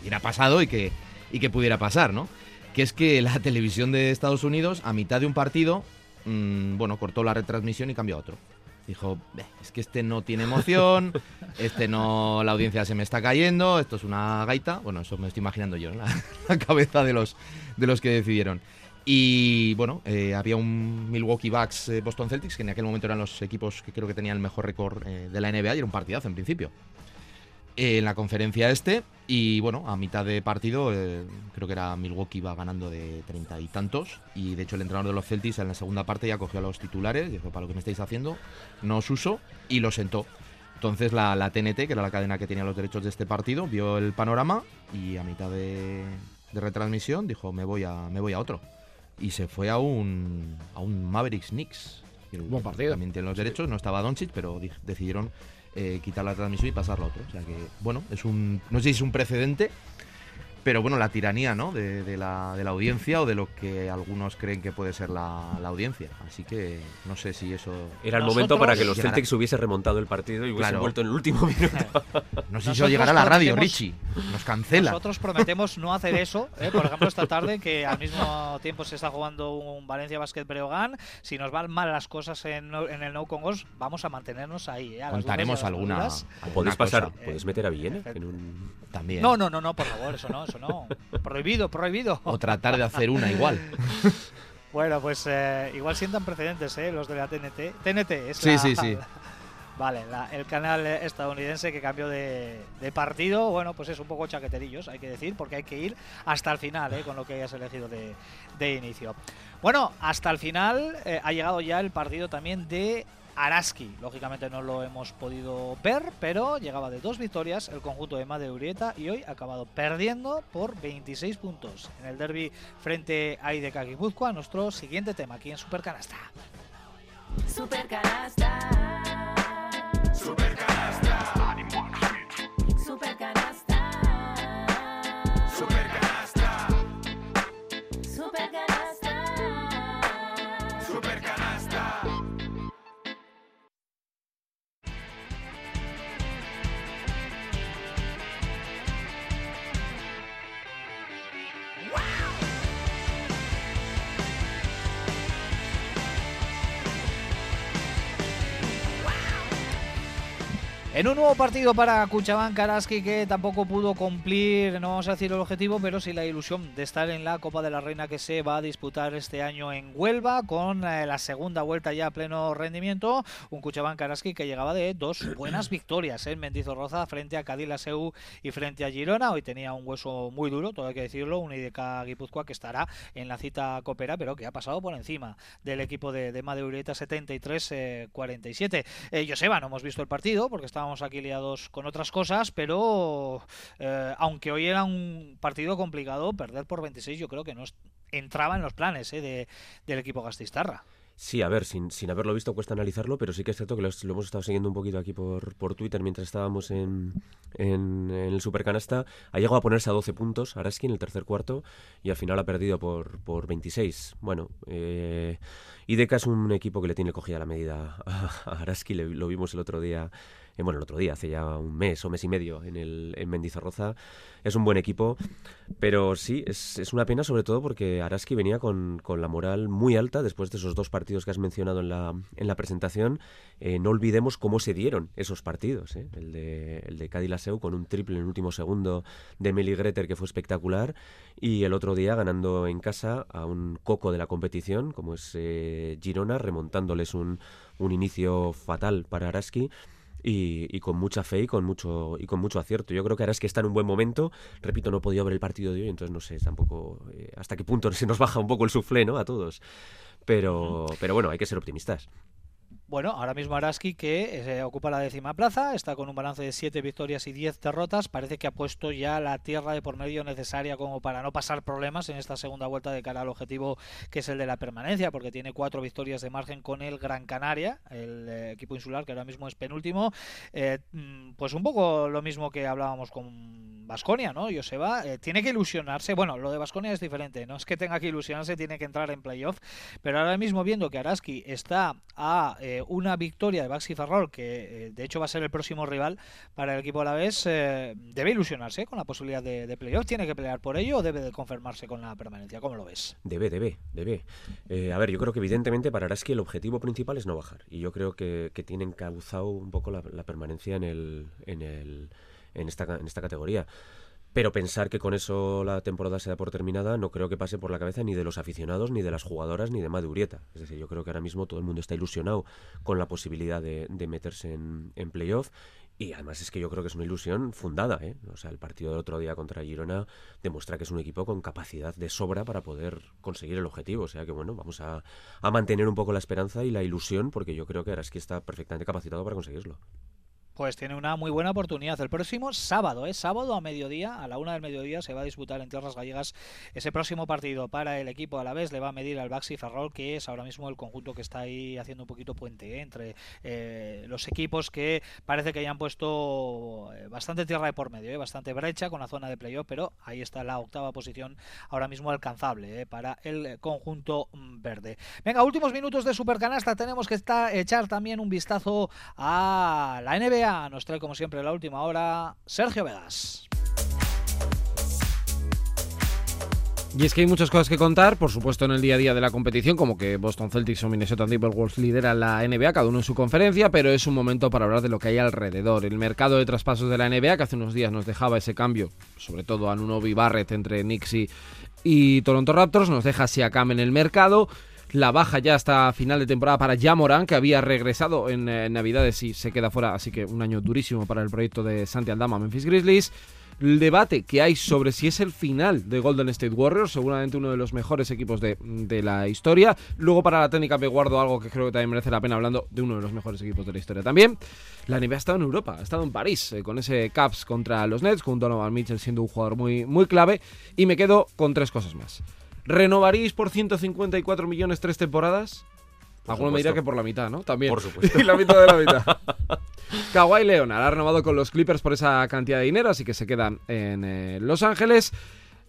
hubiera pasado y que, y que pudiera pasar, ¿no? Que es que la (laughs) televisión de Estados Unidos, a mitad de un partido, mm, bueno, cortó la retransmisión y cambió a otro. Dijo, "Beh, es que este no tiene emoción, (laughs) este no, la audiencia se me está cayendo, esto es una gaita. Bueno, eso me estoy imaginando yo, en la, (laughs) la cabeza de los, de los que decidieron. Y bueno, eh, había un Milwaukee Bucks eh, Boston Celtics, que en aquel momento eran los equipos que creo que tenían el mejor récord eh, de la NBA y era un partidazo en principio. En la conferencia este, y bueno, a mitad de partido, creo que era Milwaukee iba ganando de treinta y tantos, y de hecho el entrenador de los Celtics en la segunda parte ya cogió a los titulares, dijo, para lo que me estáis haciendo, no os uso, y lo sentó. Entonces la, la TNT, que era la cadena que tenía los derechos de este partido, vio el panorama y a mitad de, de retransmisión dijo, me voy a, me voy a otro y se fue a un, a un Mavericks Knicks. Buen partido. También tiene los derechos, no estaba Doncic, pero di- decidieron eh, quitar la transmisión y pasarla a otro. O sea que, bueno, es un, no sé si es un precedente, pero bueno, la tiranía ¿no? de, de la, de la audiencia o de lo que algunos creen que puede ser la, la audiencia. Así que no sé si eso... Era el Nosotros- momento para que los Llegará. Celtics hubiese remontado el partido y hubiesen Claro. vuelto en el último minuto. (laughs) No sé si eso llegará a la radio, Richie. Nos cancela. Nosotros prometemos no hacer eso. ¿eh? Por ejemplo, esta tarde, que al mismo tiempo se está jugando un Valencia Basket Breogán. Si nos van mal las cosas en, no- en el No Con Goals, vamos a mantenernos ahí. ¿eh? A Contaremos dudas y a las alguna, Podéis pasar, podéis meter a Villena en un... También. No, no, no, no, por favor, eso no, eso no. Prohibido, prohibido. O tratar de hacer una igual. (laughs) Bueno, pues eh, igual sientan precedentes, ¿eh? Los de la TNT. TNT es Sí, la- sí, sí. (laughs) Vale, la- el canal estadounidense que cambió de, de partido, bueno, pues es un poco chaqueterillos, hay que decir, porque hay que ir hasta el final, ¿eh? Con lo que hayas elegido de, de inicio. Bueno, hasta el final eh, ha llegado ya el partido también de Araski. Lógicamente no lo hemos podido ver, pero llegaba de dos victorias el conjunto de Made Urieta y hoy ha acabado perdiendo por 26 puntos en el derby frente a IDK Guipúzcoa. Nuestro siguiente tema aquí en Supercanasta. Super canasta. Super En un nuevo partido para Cuchabán Karaski que tampoco pudo cumplir, no vamos a decir el objetivo, pero sí la ilusión de estar en la Copa de la Reina que se va a disputar este año en Huelva con eh, la segunda vuelta ya a pleno rendimiento. Un Cuchabán Karaski que llegaba de dos (clears throat) buenas victorias en Mendizorroza frente a Cadilaseu y frente a Girona. Hoy tenía un hueso muy duro, todo hay que decirlo, un IDK Guipúzcoa que estará en la cita copera, pero que ha pasado por encima del equipo de, de Madeureta 73-47. Eh, Joseba, no hemos visto el partido porque estábamos aquí liados con otras cosas, pero eh, aunque hoy era un partido complicado, perder por 26 yo creo que no entraba en los planes eh, de- del equipo gastistarra. Sí, a ver, sin, sin haberlo visto cuesta analizarlo, pero sí que es cierto que lo, hemos estado siguiendo un poquito aquí por, por Twitter mientras estábamos en, en, en el Supercanasta. Ha llegado a ponerse a 12 puntos Araski en el tercer cuarto y al final ha perdido por, por 26. Bueno, eh, IDK es un equipo que le tiene cogida la medida a, Araski, lo vimos el otro día. Eh, bueno, el otro día, hace ya un mes o mes y medio en, el, en Mendizorroza. Es un buen equipo, pero sí, es, es una pena sobre todo porque Araski venía con, con la moral muy alta después de esos dos partidos que has mencionado en la, en la presentación. Eh, no olvidemos cómo se dieron esos partidos. ¿eh? El de, el de Cádiz Laseu con un triple en el último segundo de Meli Greter que fue espectacular y el otro día ganando en casa a un coco de la competición como es eh, Girona, remontándoles un, un inicio fatal para Araski y, y con mucha fe y con mucho y con mucho acierto. Yo creo que ahora es que está en un buen momento. Repito, no he podido ver el partido de hoy, entonces no sé tampoco eh, hasta qué punto (laughs) se nos baja un poco el suflé, ¿no? A todos. Pero, pero bueno, hay que ser optimistas. Bueno, ahora mismo Araski que eh, ocupa la décima plaza, está con un balance de 7 victorias y 10 derrotas. Parece que ha puesto ya la tierra de por medio necesaria como para no pasar problemas en esta segunda vuelta de cara al objetivo que es el de la permanencia, porque tiene cuatro victorias de margen con el Gran Canaria, el eh, equipo insular que ahora mismo es penúltimo. Eh, mm, pues un poco lo mismo que hablábamos con Vasconia, ¿no? Joseba, tiene que ilusionarse. Bueno, lo de Vasconia es diferente, no es que tenga que ilusionarse, tiene que entrar en playoff, pero ahora mismo viendo que Araski está a eh, una victoria de Baxi Ferrol, que eh, de hecho va a ser el próximo rival para el equipo a la vez, debe ilusionarse con la posibilidad de, de playoff. ¿Tiene que pelear por ello o debe de conformarse con la permanencia? ¿Cómo lo ves? Debe, debe, debe. Eh, a ver, yo creo que evidentemente para Araski el objetivo principal es no bajar. Y yo creo que, que tienen cauzado un poco la, la permanencia en, el, en, el, en, esta, en esta categoría. Pero pensar que con eso la temporada se da por terminada no creo que pase por la cabeza ni de los aficionados, ni de las jugadoras, ni de Madurieta. Es decir, yo creo que ahora mismo todo el mundo está ilusionado con la posibilidad de, meterse en, en playoff. Y además es que yo creo que es una ilusión fundada. ¿eh? O sea, el partido del otro día contra Girona demuestra que es un equipo con capacidad de sobra para poder conseguir el objetivo. O sea que bueno, vamos a, a mantener un poco la esperanza y la ilusión porque yo creo que Araski está perfectamente capacitado para conseguirlo. Pues tiene una muy buena oportunidad. El próximo sábado, ¿eh? sábado a mediodía, a la una del mediodía, se va a disputar en Tierras Gallegas ese próximo partido para el equipo a la vez. Le va a medir al Baxi Ferrol, que es ahora mismo el conjunto que está ahí haciendo un poquito puente ¿eh? entre eh, los equipos que parece que hayan puesto eh, bastante tierra de por medio, bastante brecha con la zona de playoff, pero ahí está la octava posición ahora mismo alcanzable para el conjunto mm, verde. Venga, últimos minutos de Supercanasta. Tenemos que echar también un vistazo a la NBA. Nos trae como siempre la última hora Sergio Vegas. Y es que hay muchas cosas que contar, por supuesto, en el día a día de la competición, como que Boston Celtics o Minnesota Timberwolves lidera la NBA, cada uno en su conferencia, pero es un momento para hablar de lo que hay alrededor. El mercado de traspasos de la NBA, que hace unos días nos dejaba ese cambio, sobre todo a Nunobi Barrett entre Knicks y, y Toronto Raptors, nos deja Siakam en el mercado. La baja ya hasta final de temporada para Jamoran, que había regresado en, eh, Navidades y se queda fuera, así que un año durísimo para el proyecto de Santi Aldama Memphis Grizzlies el debate que hay sobre si es el final de Golden State Warriors, seguramente uno de los mejores equipos de, de, la historia. Luego para la técnica me guardo algo que creo que también merece la pena hablando de uno de los mejores equipos de la historia también. La NBA ha estado en Europa, ha estado en París, eh, con ese Caps contra los Nets, con Donovan Mitchell siendo un jugador muy, muy clave. Y me quedo con tres cosas más. ¿Renovaréis por 154 millones tres temporadas? Alguno me dirá que por la mitad, ¿no? También. Por supuesto. (laughs) y la mitad de la mitad. (laughs) Kawhi Leonard ha renovado con los Clippers por esa cantidad de dinero, así que se quedan en eh, Los Ángeles.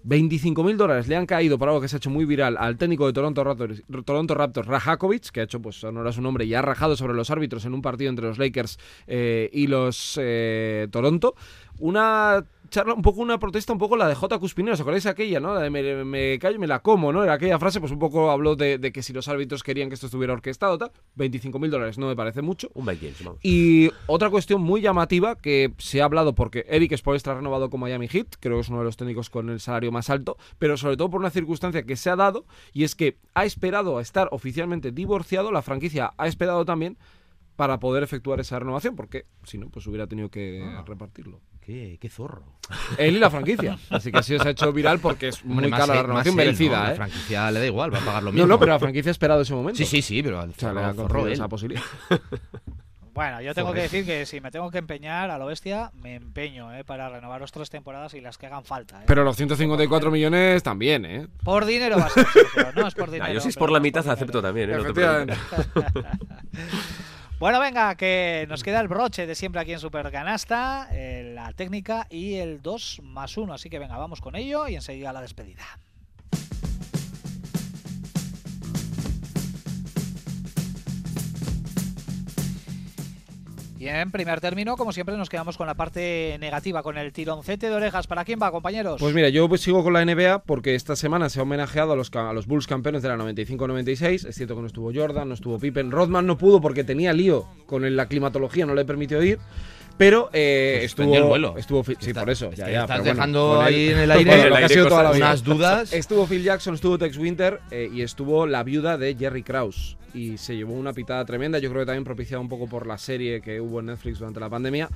25 mil dólares le han caído por algo que se ha hecho muy viral al técnico de Toronto Raptors, Toronto Raptors Rajakovic, que ha hecho pues honor a su nombre y ha rajado sobre los árbitros en un partido entre los Lakers eh, y los eh, Toronto. Una charla, un poco una protesta, un poco la de J. Cuspinero, ¿os acordáis aquella, no? La de me, me callo y me la como, ¿no? Era aquella frase, pues un poco habló de, de que si los árbitros querían que esto estuviera orquestado, tal. 25 mil dólares no me parece mucho. Un vamos. Y otra cuestión muy llamativa que se ha hablado porque Eric Spoelstra ha renovado con Miami Heat, creo que es uno de los técnicos con el salario más alto, pero sobre todo por una circunstancia que se ha dado y es que ha esperado a estar oficialmente divorciado, la franquicia ha esperado también para poder efectuar esa renovación, porque si no, pues hubiera tenido que Ah. repartirlo. Qué, qué zorro. Él y la franquicia. Así que así se ha hecho viral porque es muy cara la renovación merecida, ¿no? La ¿eh? franquicia le da igual, va a pagar lo No, mismo. no, pero la franquicia ha esperado ese momento. Sí, sí, sí, pero al O sea, le zorro, ha zorro concedido él. esa posibilidad. (laughs) Bueno, yo tengo que decir que si me tengo que empeñar a lo bestia, me empeño ¿eh? para renovar los tres temporadas y las que hagan falta. ¿eh? Pero los 154 millones también, ¿eh? Por dinero va a ser, Sergio, no es por (laughs) dinero. Ah, yo si es pero por la no mitad dinero. acepto también, ¿eh? No te. (laughs) Bueno, venga, que nos queda el broche de siempre aquí en Supercanasta, eh, la técnica y el 2 más 1. Así que venga, vamos con ello y enseguida la despedida. Y en primer término, como siempre, nos quedamos con la parte negativa, con el tironcete de orejas. ¿Para quién va, compañeros? Pues mira, yo sigo con la NBA porque esta semana se ha homenajeado a los, a los Bulls campeones de la 95-96. Es cierto que no estuvo Jordan, no estuvo Pippen. Rodman no pudo porque tenía lío con la climatología, no le permitió ir. Pero eh, Pues estuvo. el vuelo. Estuvo, sí, está- por eso. es ya, ya, estás pero bueno, dejando ahí en el (laughs) aire lo que ha sido toda la vida. unas dudas. (laughs) Estuvo Phil Jackson, estuvo Tex Winter eh, y estuvo la viuda de Jerry Krause. Y se llevó una pitada tremenda, yo creo que también propiciada un poco por la serie que hubo en Netflix durante la pandemia.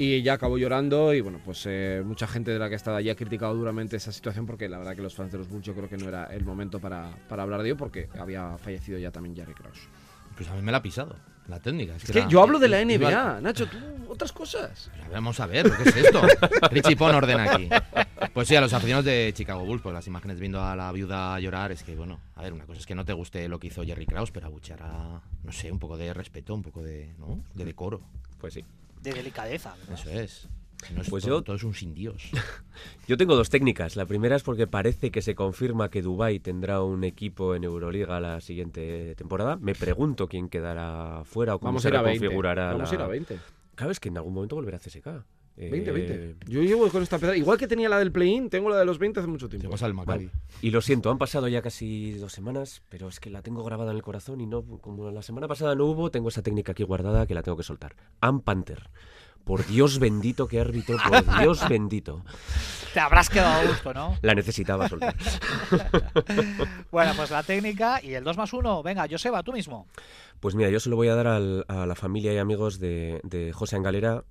Y ya acabó llorando y bueno, pues eh, mucha gente de la que ha estado allí ha criticado duramente esa situación porque la verdad que los fans de los Bulls yo creo que no era el momento para, para hablar de ello porque había fallecido ya también Jerry Krause. Pues a mí me la ha pisado, la técnica. Es que era- yo hablo de la iba- NBA, Nacho, tú otras cosas. Pero Vamos a ver, ¿qué es esto? (laughs) Richie Pon orden aquí. Pues sí, a los aficionados de Chicago Bulls, pues las imágenes viendo a la viuda llorar, es que, bueno, a ver, una cosa es que no te guste lo que hizo Jerry Krause, pero abuchear a, no sé, un poco de respeto, un poco de, ¿no? De decoro. Pues sí. De delicadeza. ¿verdad? Eso es. No es Pues todo, yo- todo es un sin Dios. (laughs) Yo tengo dos técnicas. La primera es porque parece que se confirma que Dubai tendrá un equipo en Euroliga la siguiente temporada. Me pregunto quién quedará fuera o cómo Vamos se a ir a 20. reconfigurará Vamos a ir la- a 20. Claro, es que en algún momento volverá a CSK. Eh, 20, 20. Yo llevo con esta pedra. Igual que tenía la del play-in, tengo la de los 20 hace mucho tiempo. Al. Vale. Y lo siento, han pasado ya casi dos semanas, pero es que la tengo grabada en el corazón y no, como la semana pasada no hubo, tengo esa técnica aquí guardada que la tengo que soltar. Am Panther. Por Dios bendito que árbitro, por Dios (laughs) bendito. Te habrás quedado a gusto, ¿no? La necesitaba soltar. (laughs) Bueno, pues la técnica y el 2 más 1. Venga, Joseba, tú mismo. Pues mira, yo se lo voy a dar al- a la familia y amigos de, de José Angalera.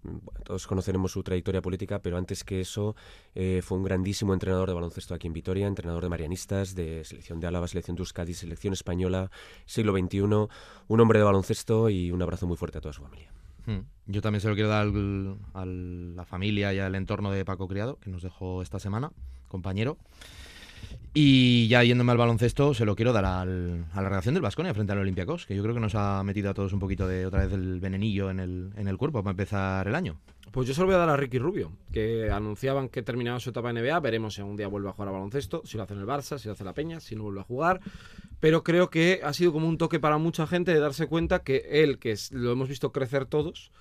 Todos conoceremos su trayectoria política, pero antes que eso eh, fue un grandísimo entrenador de baloncesto aquí en Vitoria, entrenador de Marianistas, de selección de Álava, selección de Euskadi, selección española, siglo XXI, un hombre de baloncesto y un abrazo muy fuerte a toda su familia. Hmm. Yo también se lo quiero dar al- a la familia y al entorno de Paco Criado, que nos dejó esta semana, compañero. Y ya yéndome al baloncesto, se lo quiero dar al- a la redacción del Vasconia frente al Olympiacos, que yo creo que nos ha metido a todos un poquito de otra vez el venenillo en el, en el cuerpo para empezar el año. Pues yo se lo voy a dar a Ricky Rubio, que anunciaban que terminaba su etapa en NBA. Veremos si algún día vuelve a jugar a baloncesto, si lo hace en el Barça, si lo hace la Peña, si no vuelve a jugar. Pero creo que ha sido como un toque para mucha gente de darse cuenta que él, que lo hemos visto crecer todos,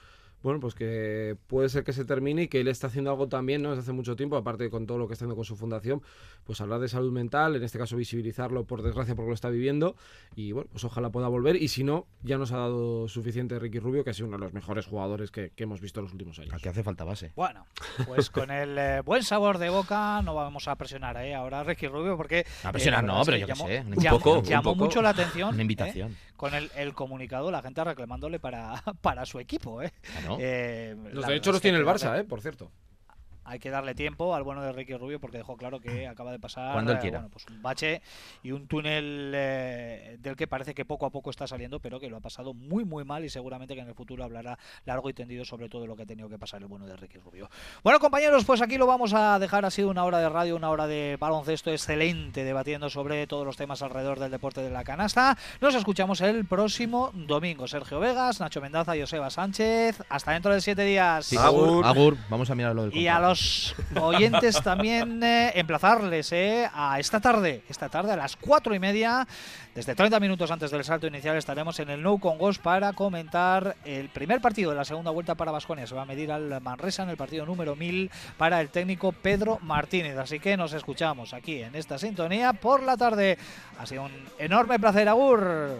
bueno, pues que puede ser que se termine y que él está haciendo algo también, ¿no? Desde hace mucho tiempo, aparte con todo lo que está haciendo con su fundación, pues hablar de salud mental, en este caso visibilizarlo, por desgracia, porque lo está viviendo, y bueno, pues ojalá pueda volver, y si no, ya nos ha dado suficiente Ricky Rubio, que ha sido uno de los mejores jugadores que, que hemos visto en los últimos años. Aquí hace falta base. Bueno, pues con el eh, buen sabor de boca no vamos a presionar ¿eh? ahora a Ricky Rubio porque... A presionar la no, pero yo qué llamó- sé, una llamó- un llamó poco. mucho la atención. Una ¿eh? invitación. Con el, el comunicado, la gente reclamándole para, (laughs) para su equipo. ¿eh? Claro. Eh, Los derechos verdad los tiene el Barça, ¿eh? Por cierto. Hay que darle tiempo al bueno de Ricky Rubio porque dejó claro que acaba de pasar Cuando él eh, quiera. bueno, pues un bache y un túnel eh, del que parece que poco a poco está saliendo, pero que lo ha pasado muy muy mal y seguramente que en el futuro hablará largo y tendido sobre todo lo que ha tenido que pasar el bueno de Ricky Rubio. Bueno compañeros, pues aquí lo vamos a dejar. Ha sido una hora de radio, una hora de baloncesto excelente debatiendo sobre todos los temas alrededor del deporte de la canasta. Nos escuchamos el próximo domingo. Sergio Vegas, Nacho Mendaza y Joseba Sánchez. Hasta dentro de siete días. Sí, Agur. Agur, vamos a mirar lo del Y a contrato. Oyentes también eh, emplazarles eh, a esta tarde, esta tarde a las cuatro y media, desde 30 minutos antes del salto inicial estaremos en el Nou con Gos para comentar el primer partido de la segunda vuelta para Vasconia. Se va a medir al Manresa en el partido número 1000 para el técnico Pedro Martínez. Así que nos escuchamos aquí en esta sintonía por la tarde. Ha sido un enorme placer, Agur.